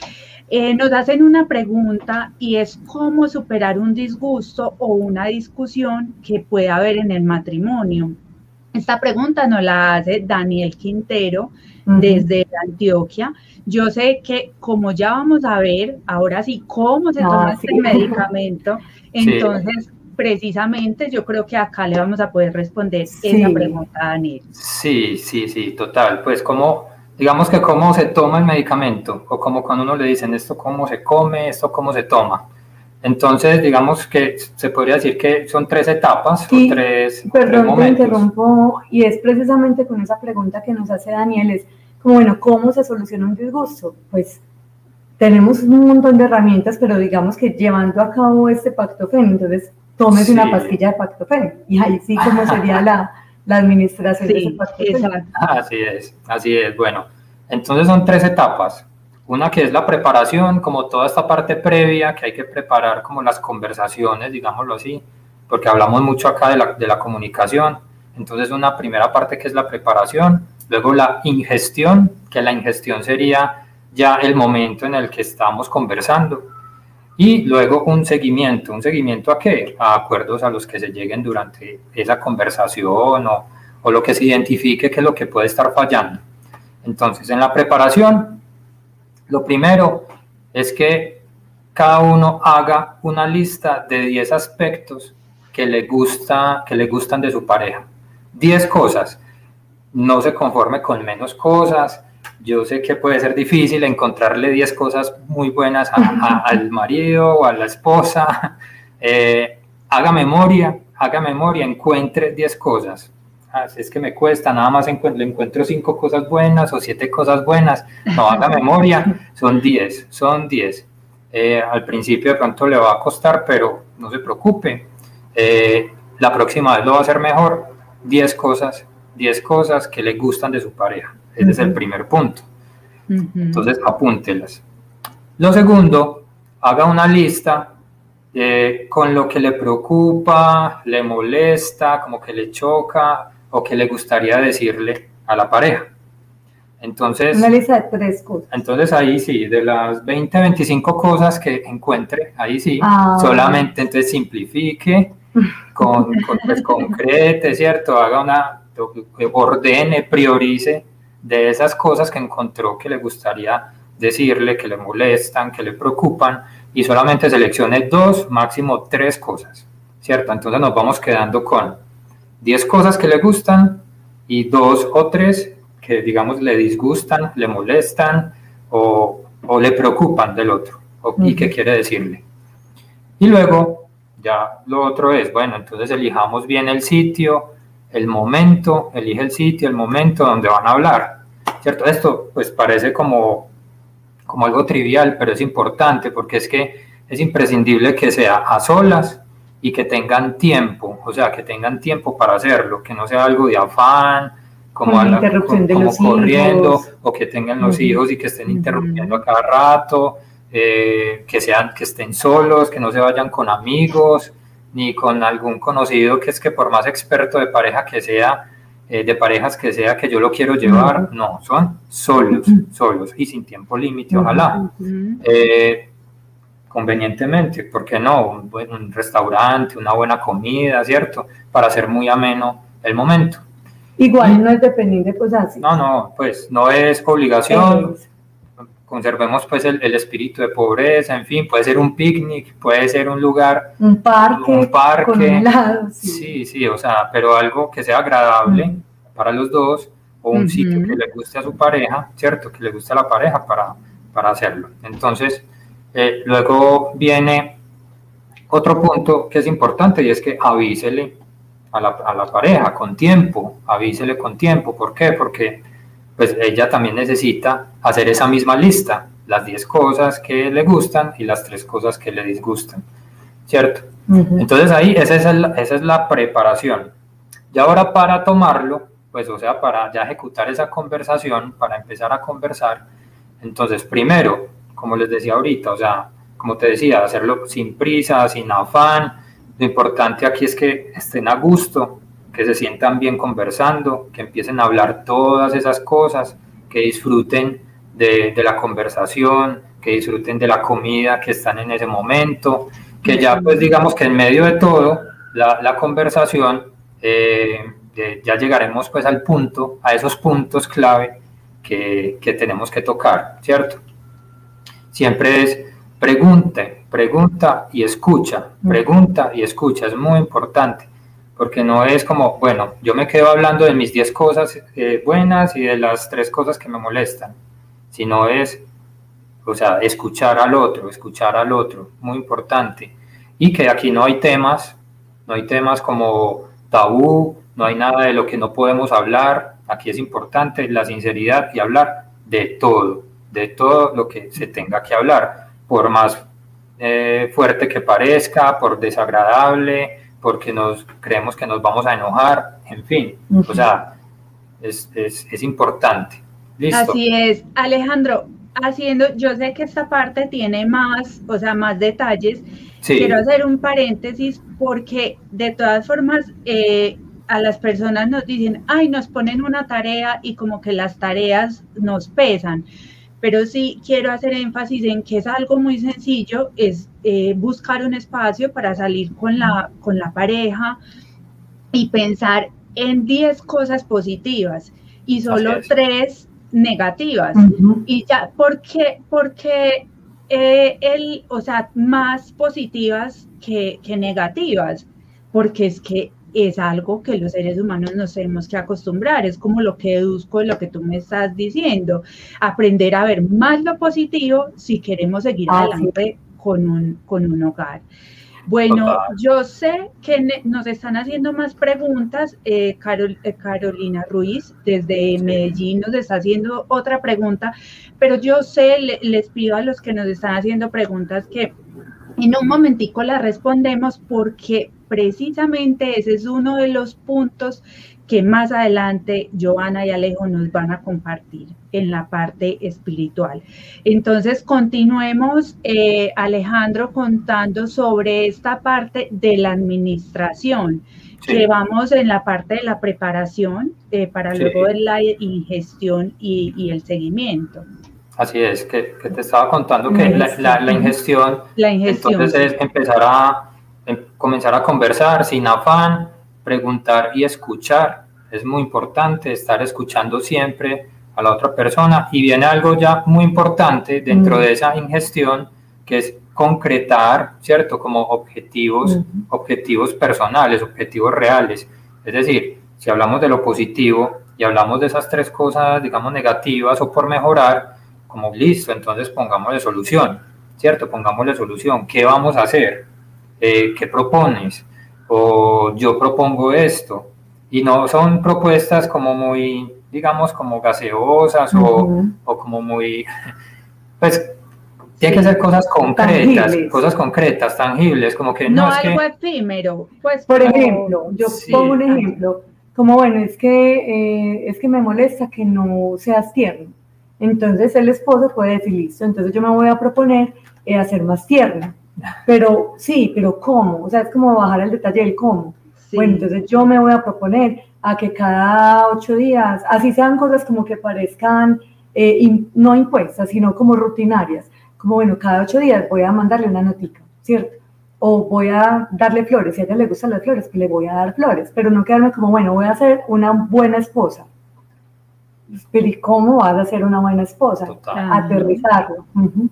Eh, nos hacen una pregunta y es cómo superar un disgusto o una discusión que pueda haber en el matrimonio. Esta pregunta nos la hace Daniel Quintero desde Antioquia. Yo sé que como ya vamos a ver, ahora sí, cómo se toma este medicamento, entonces precisamente yo creo que acá le vamos a poder responder esa pregunta a Daniel. Sí, sí, sí, total. Pues como, digamos que cómo se toma el medicamento, o como cuando uno le dicen esto cómo se come, esto cómo se toma. Entonces, digamos que se podría decir que son tres etapas o tres, perdón, te interrumpo, y es precisamente con esa pregunta que nos hace Daniel, es como, bueno, ¿cómo se soluciona un disgusto? Pues tenemos un montón de herramientas, pero digamos que llevando a cabo este pactofeno, entonces tomes una pastilla de pactofeno, y ahí sí como sería la, la administración de ese pactofeno. Así es, así es, bueno, entonces son tres etapas una que es la preparación, como toda esta parte previa que hay que preparar, como las conversaciones, digámoslo así, porque hablamos mucho acá de la, de la comunicación. Entonces, una primera parte que es la preparación, luego la ingestión, que la ingestión sería ya el momento en el que estamos conversando. Y luego un seguimiento, un seguimiento a qué? A acuerdos a los que se lleguen durante esa conversación o, o lo que se identifique que es lo que puede estar fallando. Entonces, en la preparación lo primero es que cada uno haga una lista de 10 aspectos que le, gusta, que le gustan de su pareja. 10 cosas. No se conforme con menos cosas. Yo sé que puede ser difícil encontrarle 10 cosas muy buenas al marido o a la esposa. Eh, haga memoria, haga memoria, encuentre 10 cosas. Ah, es que me cuesta, nada más encuentro, encuentro cinco cosas buenas o siete cosas buenas, no haga memoria, son diez, son diez. Eh, al principio de pronto le va a costar, pero no se preocupe, eh, la próxima vez lo va a hacer mejor, diez cosas, diez cosas que le gustan de su pareja, ese es el primer punto. Entonces apúntelas. Lo segundo, haga una lista eh, con lo que le preocupa, le molesta, como que le choca, o que le gustaría decirle a la pareja. Entonces, una lista de tres cosas. Entonces ahí sí, de las 20, 25 cosas que encuentre, ahí sí, ah. solamente entonces simplifique, con, con pues, concrete, ¿cierto? Haga una, ordene, priorice de esas cosas que encontró que le gustaría decirle, que le molestan, que le preocupan, y solamente seleccione dos, máximo tres cosas, ¿cierto? Entonces nos vamos quedando con 10 cosas que le gustan y dos o tres que, digamos, le disgustan, le molestan o, o le preocupan del otro y que quiere decirle. Y luego, ya lo otro es, bueno, entonces elijamos bien el sitio, el momento, elige el sitio, el momento donde van a hablar, ¿cierto? Esto pues parece como, como algo trivial, pero es importante porque es que es imprescindible que sea a solas y que tengan tiempo, o sea, que tengan tiempo para hacerlo, que no sea algo de afán, como, a corriendo, o que tengan los hijos y que estén interrumpiendo a cada rato, eh, que, sean, que estén solos, que no se vayan con amigos, ni con algún conocido que es que por más experto de pareja que sea, eh, de parejas que sea que yo lo quiero llevar, no, son solos, solos y sin tiempo límite, ojalá convenientemente, ¿por qué no? Un, buen, restaurante, una buena comida, ¿cierto? Para hacer muy ameno el momento. Igual no es dependiente, pues así. No, no, pues no es obligación. Conservemos pues el, espíritu de pobreza, en fin, puede ser un picnic, puede ser un lugar, un parque, un parque, sí. sí. o sea, pero algo que sea agradable para los dos o un sitio que le guste a su pareja, ¿cierto? Que le guste a la pareja para, para hacerlo. Entonces, eh, luego viene otro punto que es importante y es que avísele a la, a la, pareja con tiempo, avísele con tiempo. ¿Por qué? Porque pues ella también necesita hacer esa misma lista, las 10 cosas que le gustan y las 3 cosas que le disgustan, ¿cierto? Entonces ahí esa es, esa es la preparación. Y ahora para tomarlo, pues o sea, para ya ejecutar esa conversación, para empezar a conversar, Entonces, primero, como les decía ahorita, o sea, como te decía, hacerlo sin prisa, sin afán. Lo importante aquí es que estén a gusto, que se sientan bien conversando, que empiecen a hablar todas esas cosas, que disfruten de, la conversación, que disfruten de la comida que están en ese momento, que ya pues digamos que en medio de todo, la, conversación, eh, ya llegaremos pues al punto, a esos puntos clave que tenemos que tocar, ¿cierto? Siempre es pregunte, pregunta y escucha, pregunta y escucha, es muy importante porque no es como, bueno, yo me quedo hablando de mis 10 cosas eh, buenas y de las 3 cosas que me molestan, sino es, o sea, escuchar al otro, escuchar al otro, muy importante. Y que aquí no hay temas, no hay temas como tabú, no hay nada de lo que no podemos hablar, aquí es importante la sinceridad y hablar de todo, de todo lo que se tenga que hablar, por más eh, fuerte que parezca, por desagradable, porque nos creemos que nos vamos a enojar, en fin, o sea, es, es, es importante. ¿Listo? Así es, Alejandro, haciendo, yo sé que esta parte tiene más, o sea, más detalles. Quiero hacer un paréntesis porque de todas formas eh, a las personas nos dicen, ay, nos ponen una tarea y como que las tareas nos pesan pero sí quiero hacer énfasis en que es algo muy sencillo, es eh, buscar un espacio para salir con la, con la pareja y pensar en 10 cosas positivas y solo 3 negativas. Y ya, ¿por qué? Porque eh, el, o sea, más positivas que, que negativas, porque es que es algo que los seres humanos nos tenemos que acostumbrar, es como lo que deduzco de lo que tú me estás diciendo, aprender a ver más lo positivo si queremos seguir ah, adelante con, un, con un hogar. Bueno, yo sé que nos están haciendo más preguntas. Eh, eh, Carolina Ruiz desde Medellín nos está haciendo otra pregunta, pero yo sé, les pido a los que nos están haciendo preguntas que en un momentico la respondemos porque precisamente ese es uno de los puntos que más adelante Joana y Alejo nos van a compartir en la parte espiritual. Entonces, continuemos, eh, Alejandro, contando sobre esta parte de la administración, que vamos en la parte de la preparación eh, para luego de la ingestión y, el seguimiento. Así es, que, te estaba contando que la, la, ingestión, la ingestión, entonces es empezar a comenzar a conversar sin afán, preguntar y escuchar. Es muy importante estar escuchando siempre a la otra persona y viene algo ya muy importante dentro de esa ingestión que es concretar, ¿cierto? Como objetivos, objetivos personales, objetivos reales. Es decir, si hablamos de lo positivo y hablamos de esas tres cosas, digamos, negativas o por mejorar, como listo, entonces pongámosle solución, ¿cierto? Pongámosle solución. ¿Qué vamos a hacer? Eh, ¿qué propones? O yo propongo esto. Y no son propuestas como muy, digamos, como gaseosas o, o, como muy, pues, tiene que ser cosas concretas, cosas concretas, tangibles, como que no, no algo efímero. Pues, por ejemplo, yo pongo un ejemplo, como bueno, es que, eh, es que me molesta que no seas tierno. Entonces el esposo puede decir, listo, entonces yo me voy a proponer eh, hacer más tierno pero sí, pero ¿cómo? O sea, es como bajar el detalle del cómo. Bueno, entonces yo me voy a proponer a que cada ocho días, así sean cosas como que parezcan eh, no impuestas, sino como rutinarias. Como bueno, cada ocho días voy a mandarle una notica, ¿cierto? O voy a darle flores, si a ella le gustan las flores, pues le voy a dar flores, pero no quedarme como, bueno, voy a ser una buena esposa pero ¿y cómo vas a ser una buena esposa? Aterrizarlo.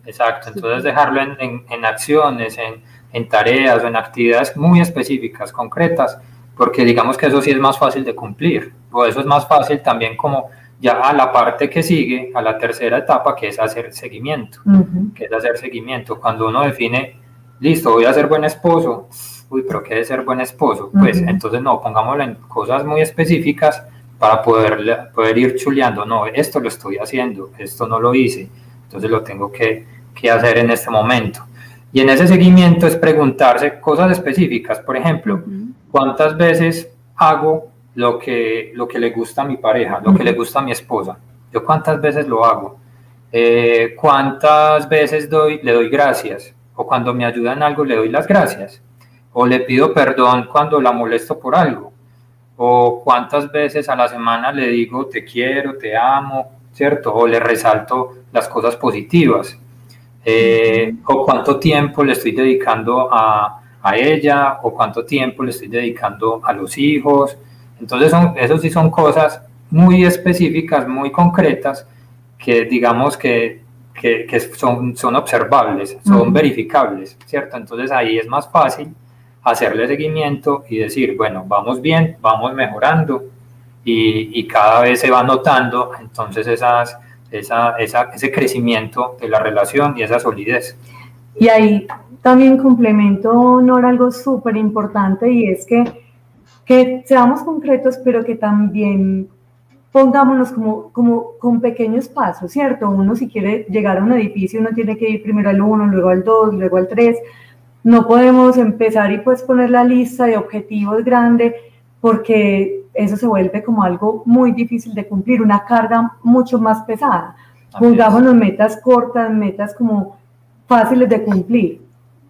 Exacto, entonces dejarlo en, en, acciones, en, en, tareas o en actividades muy específicas, concretas, porque digamos que eso sí es más fácil de cumplir, o eso es más fácil también como ya a la parte que sigue, a la tercera etapa, que es hacer seguimiento, que es hacer seguimiento. Cuando uno define, listo, voy a ser buen esposo, uy, pero ¿qué es ser buen esposo? Pues entonces no, pongámoslo en cosas muy específicas para poder, poder ir chuleando, no, esto lo estoy haciendo, esto no lo hice, entonces lo tengo que, que hacer en este momento. Y en ese seguimiento es preguntarse cosas específicas, por ejemplo, ¿cuántas veces hago lo que, lo que le gusta a mi pareja, lo que le gusta a mi esposa? ¿Yo cuántas veces lo hago? Eh, ¿Cuántas veces doy, le doy gracias? O cuando me ayudan en algo le doy las gracias. O le pido perdón cuando la molesto por algo. O cuántas veces a la semana le digo te quiero, te amo, ¿cierto? O le resalto las cosas positivas. Eh, o cuánto tiempo le estoy dedicando a, a, ella, o cuánto tiempo le estoy dedicando a los hijos. Entonces, son, eso sí son cosas muy específicas, muy concretas, que digamos que, que, que son, son observables, son verificables, ¿cierto? Entonces ahí es más fácil hacerle seguimiento y decir, bueno, vamos bien, vamos mejorando y, y cada vez se va notando entonces esa, esa, ese crecimiento de la relación y esa solidez. Y ahí también complemento, Nora, algo súper importante y es que, que seamos concretos, pero que también pongámonos como, como con pequeños pasos, ¿cierto? Uno si quiere llegar a un edificio, uno tiene que ir primero al 1, luego al 2, luego al 3. No podemos empezar y pues poner la lista de objetivos grande porque eso se vuelve como algo muy difícil de cumplir, una carga mucho más pesada. Pongámonos metas cortas, metas como fáciles de cumplir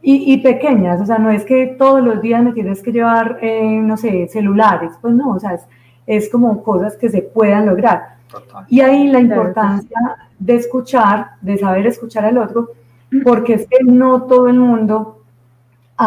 y, y, pequeñas, o sea, no es que todos los días me tienes que llevar, eh, no sé, celulares, pues no, o sea, es, es como cosas que se puedan lograr. Total. Y ahí la importancia de escuchar, de saber escuchar al otro, porque es que no todo el mundo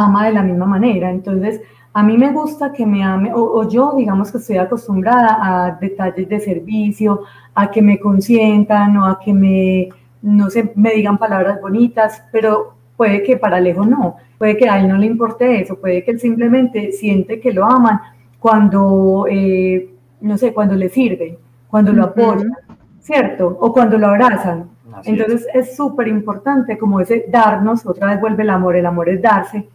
ama de la misma manera. Entonces, a mí me gusta que me ame, o, o, yo digamos que estoy acostumbrada a detalles de servicio, a que me consientan o a que me, no sé, me digan palabras bonitas, pero puede que para lejos no, puede que a él no le importe eso, puede que él simplemente siente que lo aman cuando, eh, no sé, cuando le sirve, cuando lo apoyan, ¿cierto? O cuando lo abrazan. Así Entonces es súper importante como ese darnos, otra vez vuelve el amor, el amor es darse,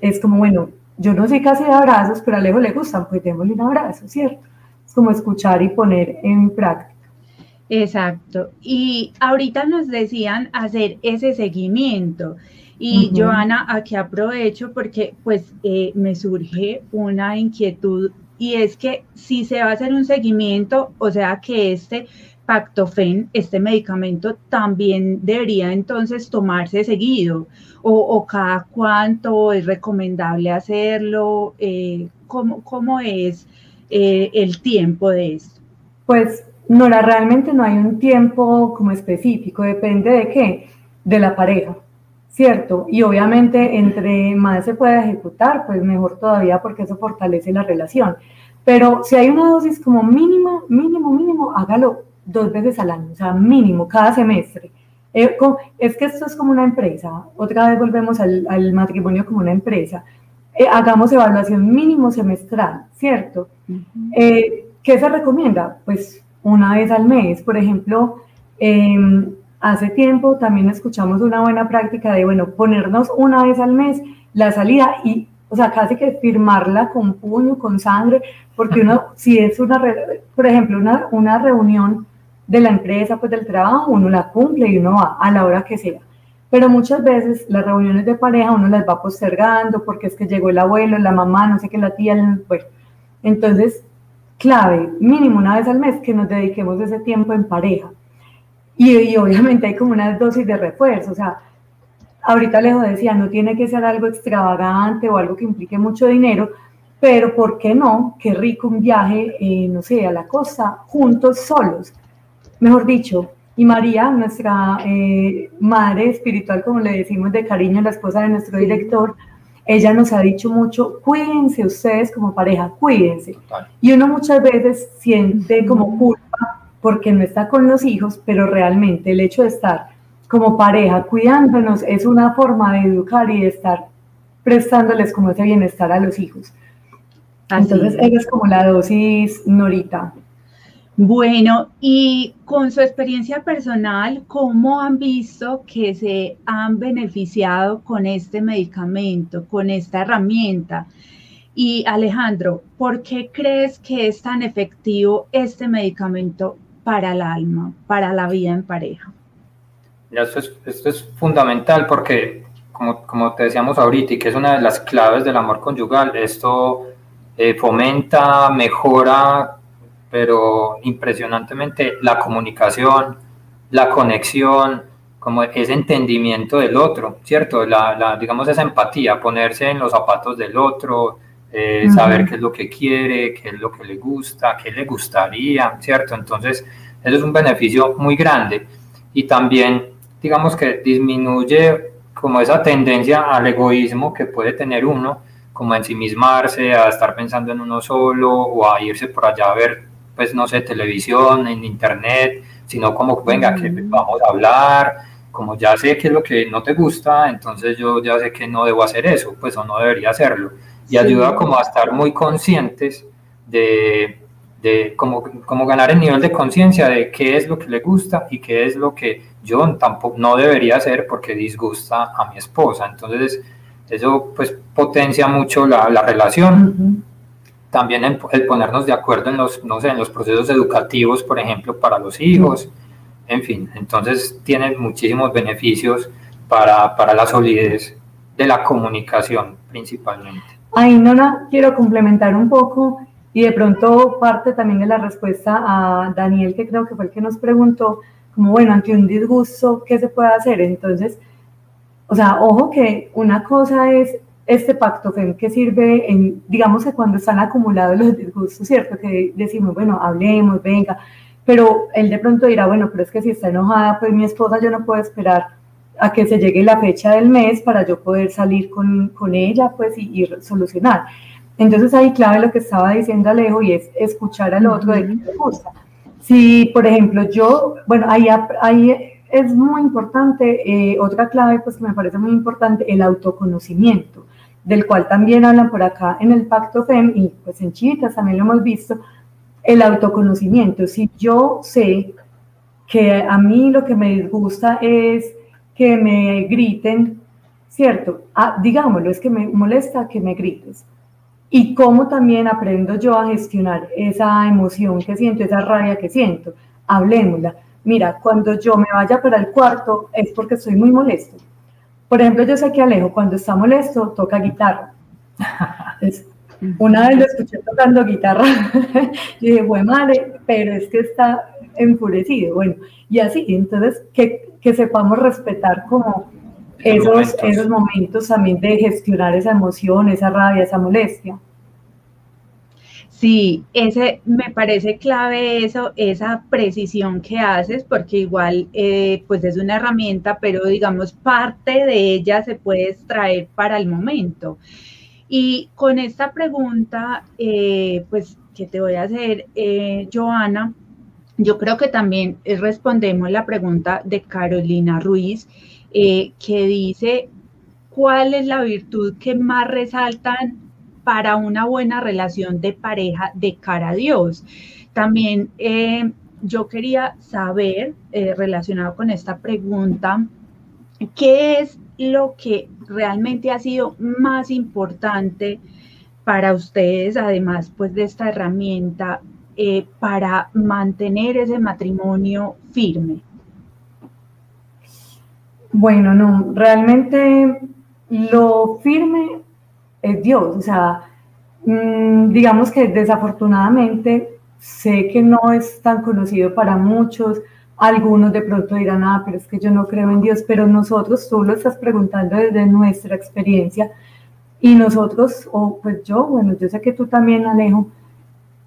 es como, bueno, yo no sé casi de abrazos, pero a Alejo le gustan, pues démosle un abrazo, ¿cierto? Es como escuchar y poner en práctica. Exacto. Y ahorita nos decían hacer ese seguimiento. Y uh -huh. Joana, aquí aprovecho porque pues eh, me surge una inquietud y es que si se va a hacer un seguimiento, o sea que este Pactofen, este medicamento, también debería entonces tomarse seguido o, cada cuánto es recomendable hacerlo, eh, ¿cómo, ¿cómo, es eh, el tiempo de esto? Pues Nora, realmente no hay un tiempo como específico, depende de qué, de la pareja. ¿cierto? Y obviamente entre más se pueda ejecutar, pues mejor todavía porque eso fortalece la relación. Pero si hay una dosis como mínimo, mínimo, mínimo, hágalo dos veces al año, o sea, mínimo, cada semestre. Eh, es que esto es como una empresa, otra vez volvemos al, al matrimonio como una empresa. Eh, hagamos evaluación mínimo semestral, ¿cierto? Uh -huh. eh, ¿Qué se recomienda? Pues una vez al mes, por ejemplo, eh, hace tiempo también escuchamos una buena práctica de, bueno, ponernos una vez al mes la salida y, o sea, casi que firmarla con puño, con sangre, porque uno, si es una, por ejemplo, una, una reunión de la empresa, pues del trabajo, uno la cumple y uno va a la hora que sea. Pero muchas veces las reuniones de pareja uno las va postergando porque es que llegó el abuelo, la mamá, no sé qué, la tía, bueno. Entonces, clave, mínimo una vez al mes que nos dediquemos ese tiempo en pareja y, y, obviamente hay como una dosis de refuerzo, o sea, ahorita Alejo decía, no tiene que ser algo extravagante o algo que implique mucho dinero, pero ¿por qué no? Qué rico un viaje, eh, no sé, a la costa, juntos, solos. Mejor dicho, y María, nuestra eh, madre espiritual, como le decimos de cariño, la esposa de nuestro director, ella nos ha dicho mucho, cuídense ustedes como pareja, cuídense. Total. Y uno muchas veces siente como culpa porque no está con los hijos, pero realmente el hecho de estar como pareja cuidándonos es una forma de educar y de estar prestándoles como ese bienestar a los hijos. Así Entonces, es. ella es como la dosis Norita. Bueno, y con su experiencia personal, ¿cómo han visto que se han beneficiado con este medicamento, con esta herramienta? Y Alejandro, ¿por qué crees que es tan efectivo este medicamento para el alma, para la vida en pareja? Esto es, fundamental porque, como, como, te decíamos ahorita, y que es una de las claves del amor conyugal, esto eh, fomenta, mejora, pero impresionantemente la comunicación, la conexión, como ese entendimiento del otro, ¿cierto? La, digamos esa empatía, ponerse en los zapatos del otro, eh, saber qué es lo que quiere, qué es lo que le gusta, qué le gustaría, ¿cierto? Entonces, eso es un beneficio muy grande y también, digamos que disminuye como esa tendencia al egoísmo que puede tener uno, como a ensimismarse, a estar pensando en uno solo o a irse por allá a ver, pues no sé, televisión, en internet, sino como, venga, que vamos a hablar, como ya sé qué es lo que no te gusta, entonces yo ya sé que no debo hacer eso, pues o no debería hacerlo. Y ayuda como a estar muy conscientes de, de como, como ganar el nivel de conciencia de qué es lo que le gusta y qué es lo que yo tampoco no debería hacer porque disgusta a mi esposa. Entonces, eso pues potencia mucho la, la relación. También el, ponernos de acuerdo en los, no sé, en los procesos educativos, por ejemplo, para los hijos. En fin, entonces tiene muchísimos beneficios para, para la solidez de la comunicación principalmente. Ahí, Nona, quiero complementar un poco y de pronto parte también de la respuesta a Daniel, que creo que fue el que nos preguntó, como bueno, ante un disgusto, ¿qué se puede hacer? Entonces, o sea, ojo que una cosa es este pacto FEM que sirve en, digamos que cuando están acumulados los disgustos, ¿cierto? Que decimos, bueno, hablemos, venga, pero él de pronto dirá, bueno, pero es que si está enojada, pues mi esposa yo no puedo esperar a que se llegue la fecha del mes para yo poder salir con, con ella, pues, y, y, solucionar. Entonces ahí clave lo que estaba diciendo Alejo y es escuchar al otro de qué le gusta. Si, por ejemplo, yo, bueno, ahí, ahí es muy importante, eh, otra clave pues que me parece muy importante, el autoconocimiento, del cual también hablan por acá en el Pacto FEM y pues en Chivitas también lo hemos visto, el autoconocimiento. Si yo sé que a mí lo que me disgusta es que me griten, ¿cierto? Ah, digámoslo, es que me molesta que me grites. Y cómo también aprendo yo a gestionar esa emoción que siento, esa rabia que siento. Hablemosla mira, cuando yo me vaya para el cuarto es porque estoy muy molesto. Por ejemplo, yo sé que Alejo cuando está molesto toca guitarra. una vez lo escuché tocando guitarra, y dije, bueno, madre, pero es que está enfurecido. Bueno, y así, entonces, que, que sepamos respetar como esos momentos. esos momentos también de gestionar esa emoción, esa rabia, esa molestia. Sí, ese me parece clave eso, esa precisión que haces, porque igual eh, pues es una herramienta, pero digamos parte de ella se puede extraer para el momento. Y con esta pregunta, eh, pues que te voy a hacer, eh, Joana, yo creo que también respondemos la pregunta de Carolina Ruiz, que dice, ¿cuál es la virtud que más resaltan para una buena relación de pareja de cara a Dios. También eh, yo quería saber, eh, relacionado con esta pregunta, ¿qué es lo que realmente ha sido más importante para ustedes, además pues de esta herramienta, eh, para mantener ese matrimonio firme? Bueno, no, realmente lo firme es Dios. O sea, mm, digamos que desafortunadamente sé que no es tan conocido para muchos. Algunos de pronto dirán, ah, pero es que yo no creo en Dios, pero nosotros, tú lo estás preguntando desde nuestra experiencia y nosotros, o pues yo, bueno, yo sé que tú también, Alejo,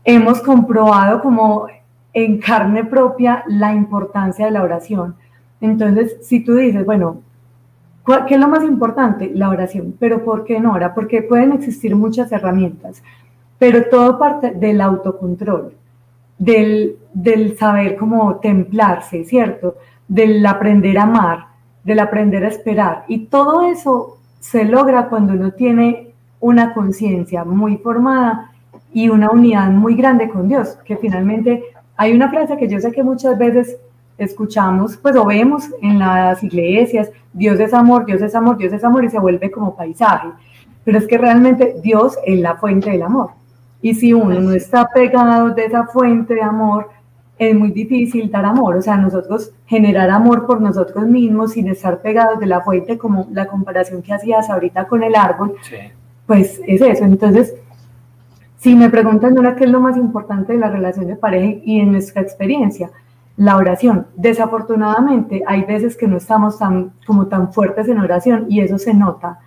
hemos comprobado como en carne propia la importancia de la oración. Entonces, si tú dices, bueno, ¿Qué es lo más importante? La oración. ¿Pero por qué no ora? Porque pueden existir muchas herramientas, pero todo parte del autocontrol, del, del saber cómo templarse, ¿cierto? Del aprender a amar, del aprender a esperar. Y todo eso se logra cuando uno tiene una conciencia muy formada y una unidad muy grande con Dios, que finalmente hay una frase que yo sé que muchas veces escuchamos, pues o vemos en las iglesias, Dios es amor, Dios es amor, Dios es amor y se vuelve como paisaje. Pero es que realmente Dios es la fuente del amor. Y si uno no está pegado de esa fuente de amor, es muy difícil dar amor. O sea, nosotros generar amor por nosotros mismos sin estar pegados de la fuente, como la comparación que hacías ahorita con el árbol, pues es eso. Entonces, si me preguntan ahora qué es lo más importante de la relación de pareja y en nuestra experiencia, la oración. Desafortunadamente, hay veces que no estamos tan, como tan fuertes en oración y eso se nota.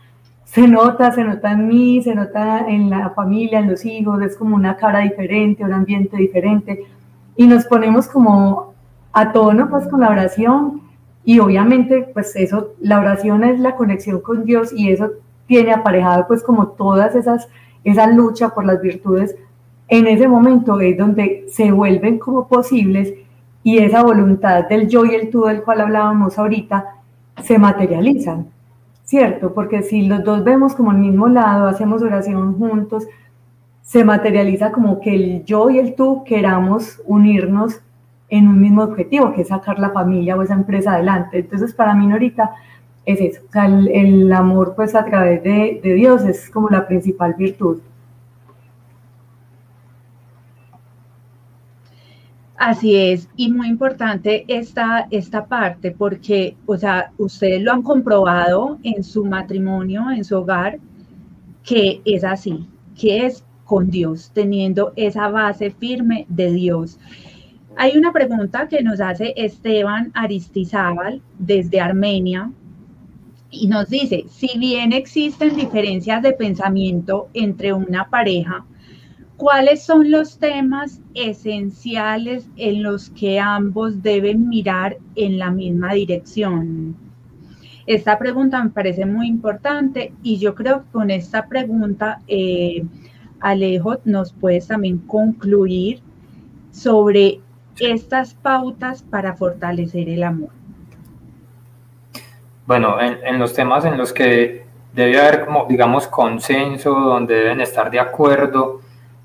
Se nota, se nota en mí, se nota en la familia, en los hijos, es como una cara diferente, un ambiente diferente. Y nos ponemos como a tono pues con la oración y obviamente pues eso, la oración es la conexión con Dios y eso tiene aparejado pues como todas esas, esa lucha por las virtudes. En ese momento es donde se vuelven como posibles y esa voluntad del yo y el tú del cual hablábamos ahorita se materializan, ¿cierto? Porque si los dos vemos como el mismo lado, hacemos oración juntos, se materializa como que el yo y el tú queramos unirnos en un mismo objetivo, que es sacar la familia o esa empresa adelante. Entonces, para mí, ahorita es eso, o sea, el, amor pues a través de, de Dios es como la principal virtud. Así es, y muy importante esta, esta parte porque, o sea, ustedes lo han comprobado en su matrimonio, en su hogar, que es así, que es con Dios, teniendo esa base firme de Dios. Hay una pregunta que nos hace Esteban Aristizábal desde Armenia y nos dice, si bien existen diferencias de pensamiento entre una pareja, ¿Cuáles son los temas esenciales en los que ambos deben mirar en la misma dirección? Esta pregunta me parece muy importante y yo creo que con esta pregunta, eh, Alejo, nos puedes también concluir sobre estas pautas para fortalecer el amor. Bueno, en, en los temas en los que debe haber como, digamos, consenso, donde deben estar de acuerdo,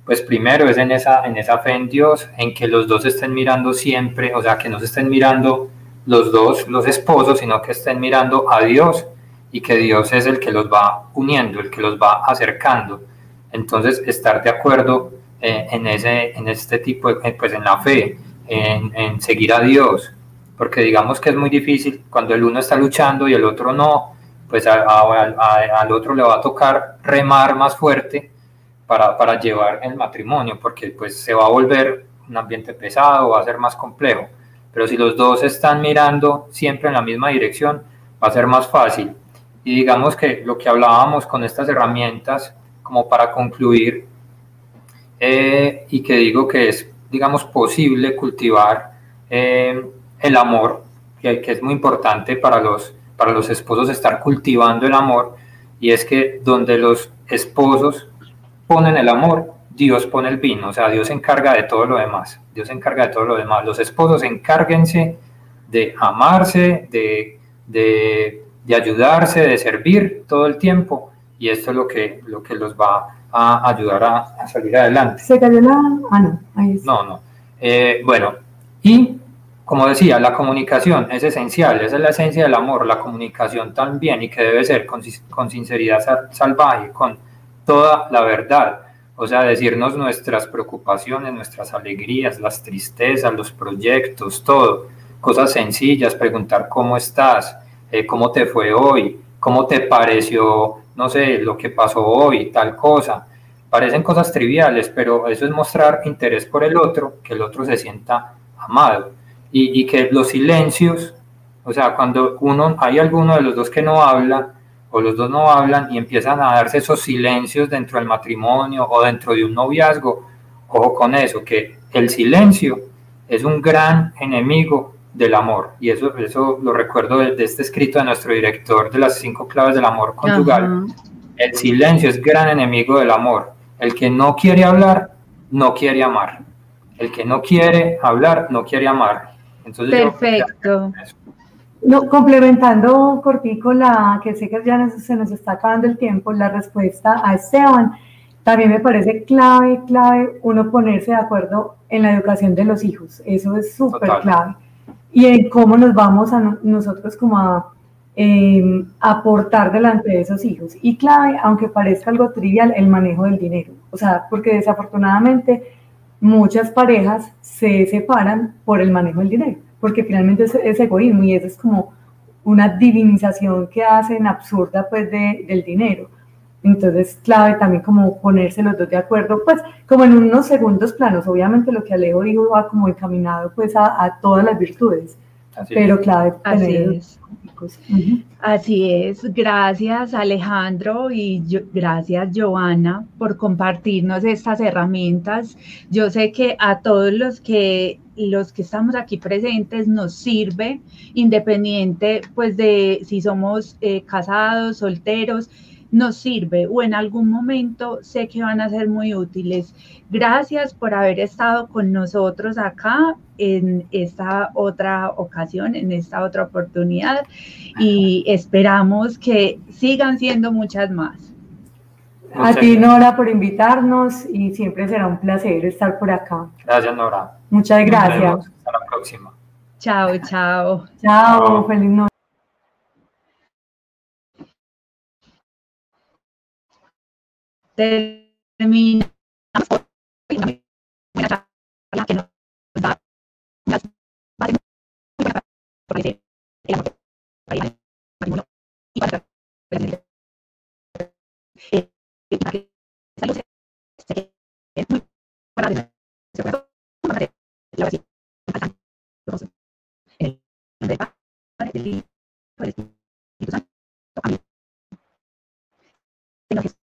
pues primero es en esa, en esa fe en Dios, en que los dos estén mirando siempre, o sea, que no se estén mirando los dos, los esposos, sino que estén mirando a Dios y que Dios es el que los va uniendo, el que los va acercando. Entonces, estar de acuerdo eh, en, ese, en este tipo, de, pues en la fe, en, en, seguir a Dios, porque digamos que es muy difícil cuando el uno está luchando y el otro no, pues al otro le va a tocar remar más fuerte para, llevar el matrimonio, porque pues se va a volver un ambiente pesado, va a ser más complejo. Pero si los dos están mirando siempre en la misma dirección, va a ser más fácil. Y digamos que lo que hablábamos con estas herramientas, como para concluir, eh, y que digo que es, digamos, posible cultivar eh, el amor, que, que es muy importante para los, para los esposos estar cultivando el amor, y es que donde los esposos ponen el amor, Dios pone el vino, o sea, Dios se encarga de todo lo demás, Dios se encarga de todo lo demás. Los esposos encárguense de amarse, de, de, de ayudarse, de servir todo el tiempo, y esto es lo que, lo que los va a ayudar a, a salir adelante. ¿Se cayó la...? Ah, no, ahí está. No, no. Eh, bueno, y como decía, la comunicación es esencial, esa es la esencia del amor, la comunicación también, y que debe ser con, con sinceridad salvaje, con toda la verdad, o sea, decirnos nuestras preocupaciones, nuestras alegrías, las tristezas, los proyectos, todo, cosas sencillas, preguntar cómo estás, eh, cómo te fue hoy, cómo te pareció, no sé, lo que pasó hoy, tal cosa. Parecen cosas triviales, pero eso es mostrar interés por el otro, que el otro se sienta amado. Y, y que los silencios, o sea, cuando uno, hay alguno de los dos que no habla, o los dos no hablan y empiezan a darse esos silencios dentro del matrimonio o dentro de un noviazgo, ojo con eso, que el silencio es un gran enemigo del amor. Y eso, eso lo recuerdo de, este escrito de nuestro director de las cinco claves del amor conyugal. El silencio es gran enemigo del amor. El que no quiere hablar, no quiere amar. El que no quiere hablar, no quiere amar. Entonces, Perfecto. No, complementando cortico la que sé que ya se nos está acabando el tiempo, la respuesta a Esteban, también me parece clave, clave uno ponerse de acuerdo en la educación de los hijos, eso es súper clave, y en cómo nos vamos a nosotros como a eh, aportar delante de esos hijos. Y clave, aunque parezca algo trivial, el manejo del dinero, o sea, porque desafortunadamente muchas parejas se separan por el manejo del dinero porque finalmente es, egoísmo y eso es como una divinización que hacen absurda pues de, del dinero. Entonces, clave también como ponerse los dos de acuerdo, pues como en unos segundos planos. Obviamente lo que Alejo dijo va como encaminado pues a, todas las virtudes, pero clave tener Así es. Así es, gracias Alejandro y gracias Joana por compartirnos estas herramientas. Yo sé que a todos los que los que estamos aquí presentes nos sirve, independiente pues de si somos eh, casados, solteros, nos sirve o en algún momento sé que van a ser muy útiles. Gracias por haber estado con nosotros acá en esta otra ocasión, en esta otra oportunidad y esperamos que sigan siendo muchas más. a ti, Nora, por invitarnos y siempre será un placer estar por acá. Gracias, Nora. Muchas gracias. Hasta la próxima. Chao, chao. Chao, feliz noche. Terminamos una que nos da unas bases muy buenas para el amor para el matrimonio y para eh, para que esta luz se quede muy para la oración en el nombre del Padre del Hijo del Espíritu Santo amén Señor Jesús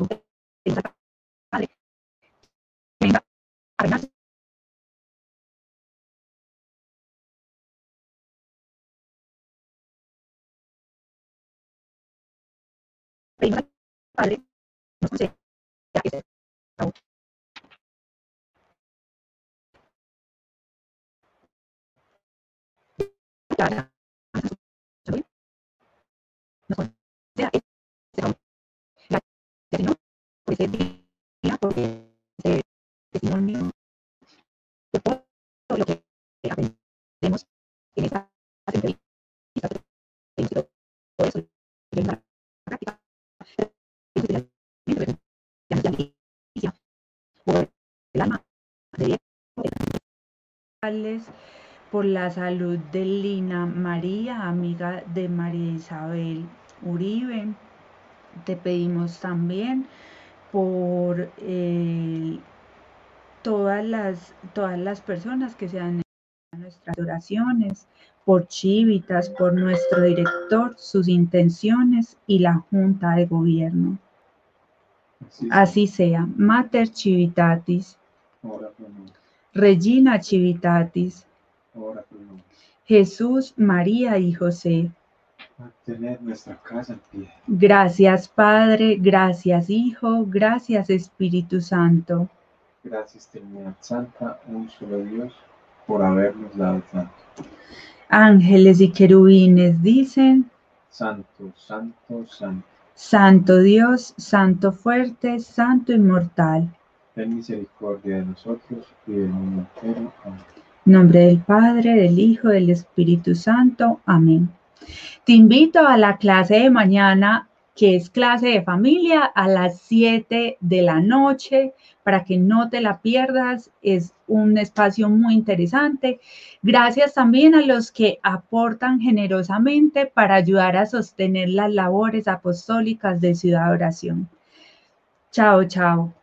nos concede ese favor. Nos conceda ese favor. Por la salud de Lina María, amiga de María Isabel Uribe. Te pedimos también por eh, todas, las, todas las personas que se han nuestras oraciones, por Chivitas, por nuestro director, sus intenciones y la Junta de Gobierno. Así, sea. Mater Chivitatis. Regina Chivitatis. Jesús, María y José. Nuestra casa en pie. Gracias Padre, gracias Hijo, gracias Espíritu Santo. Gracias Trinidad Santa, un solo Dios, por habernos dado tanto. Ángeles y querubines dicen, Santo, Santo, Santo. Santo Dios, Santo fuerte, Santo inmortal. Ten misericordia de nosotros y del mundo entero. Amén. nombre del Padre, del Hijo, del Espíritu Santo. Amén. Te invito a la clase de mañana que es clase de familia a las 7 de la noche para que no te la pierdas. Es un espacio muy interesante. Gracias también a los que aportan generosamente para ayudar a sostener las labores apostólicas de Ciudad Oración. Chao, chao.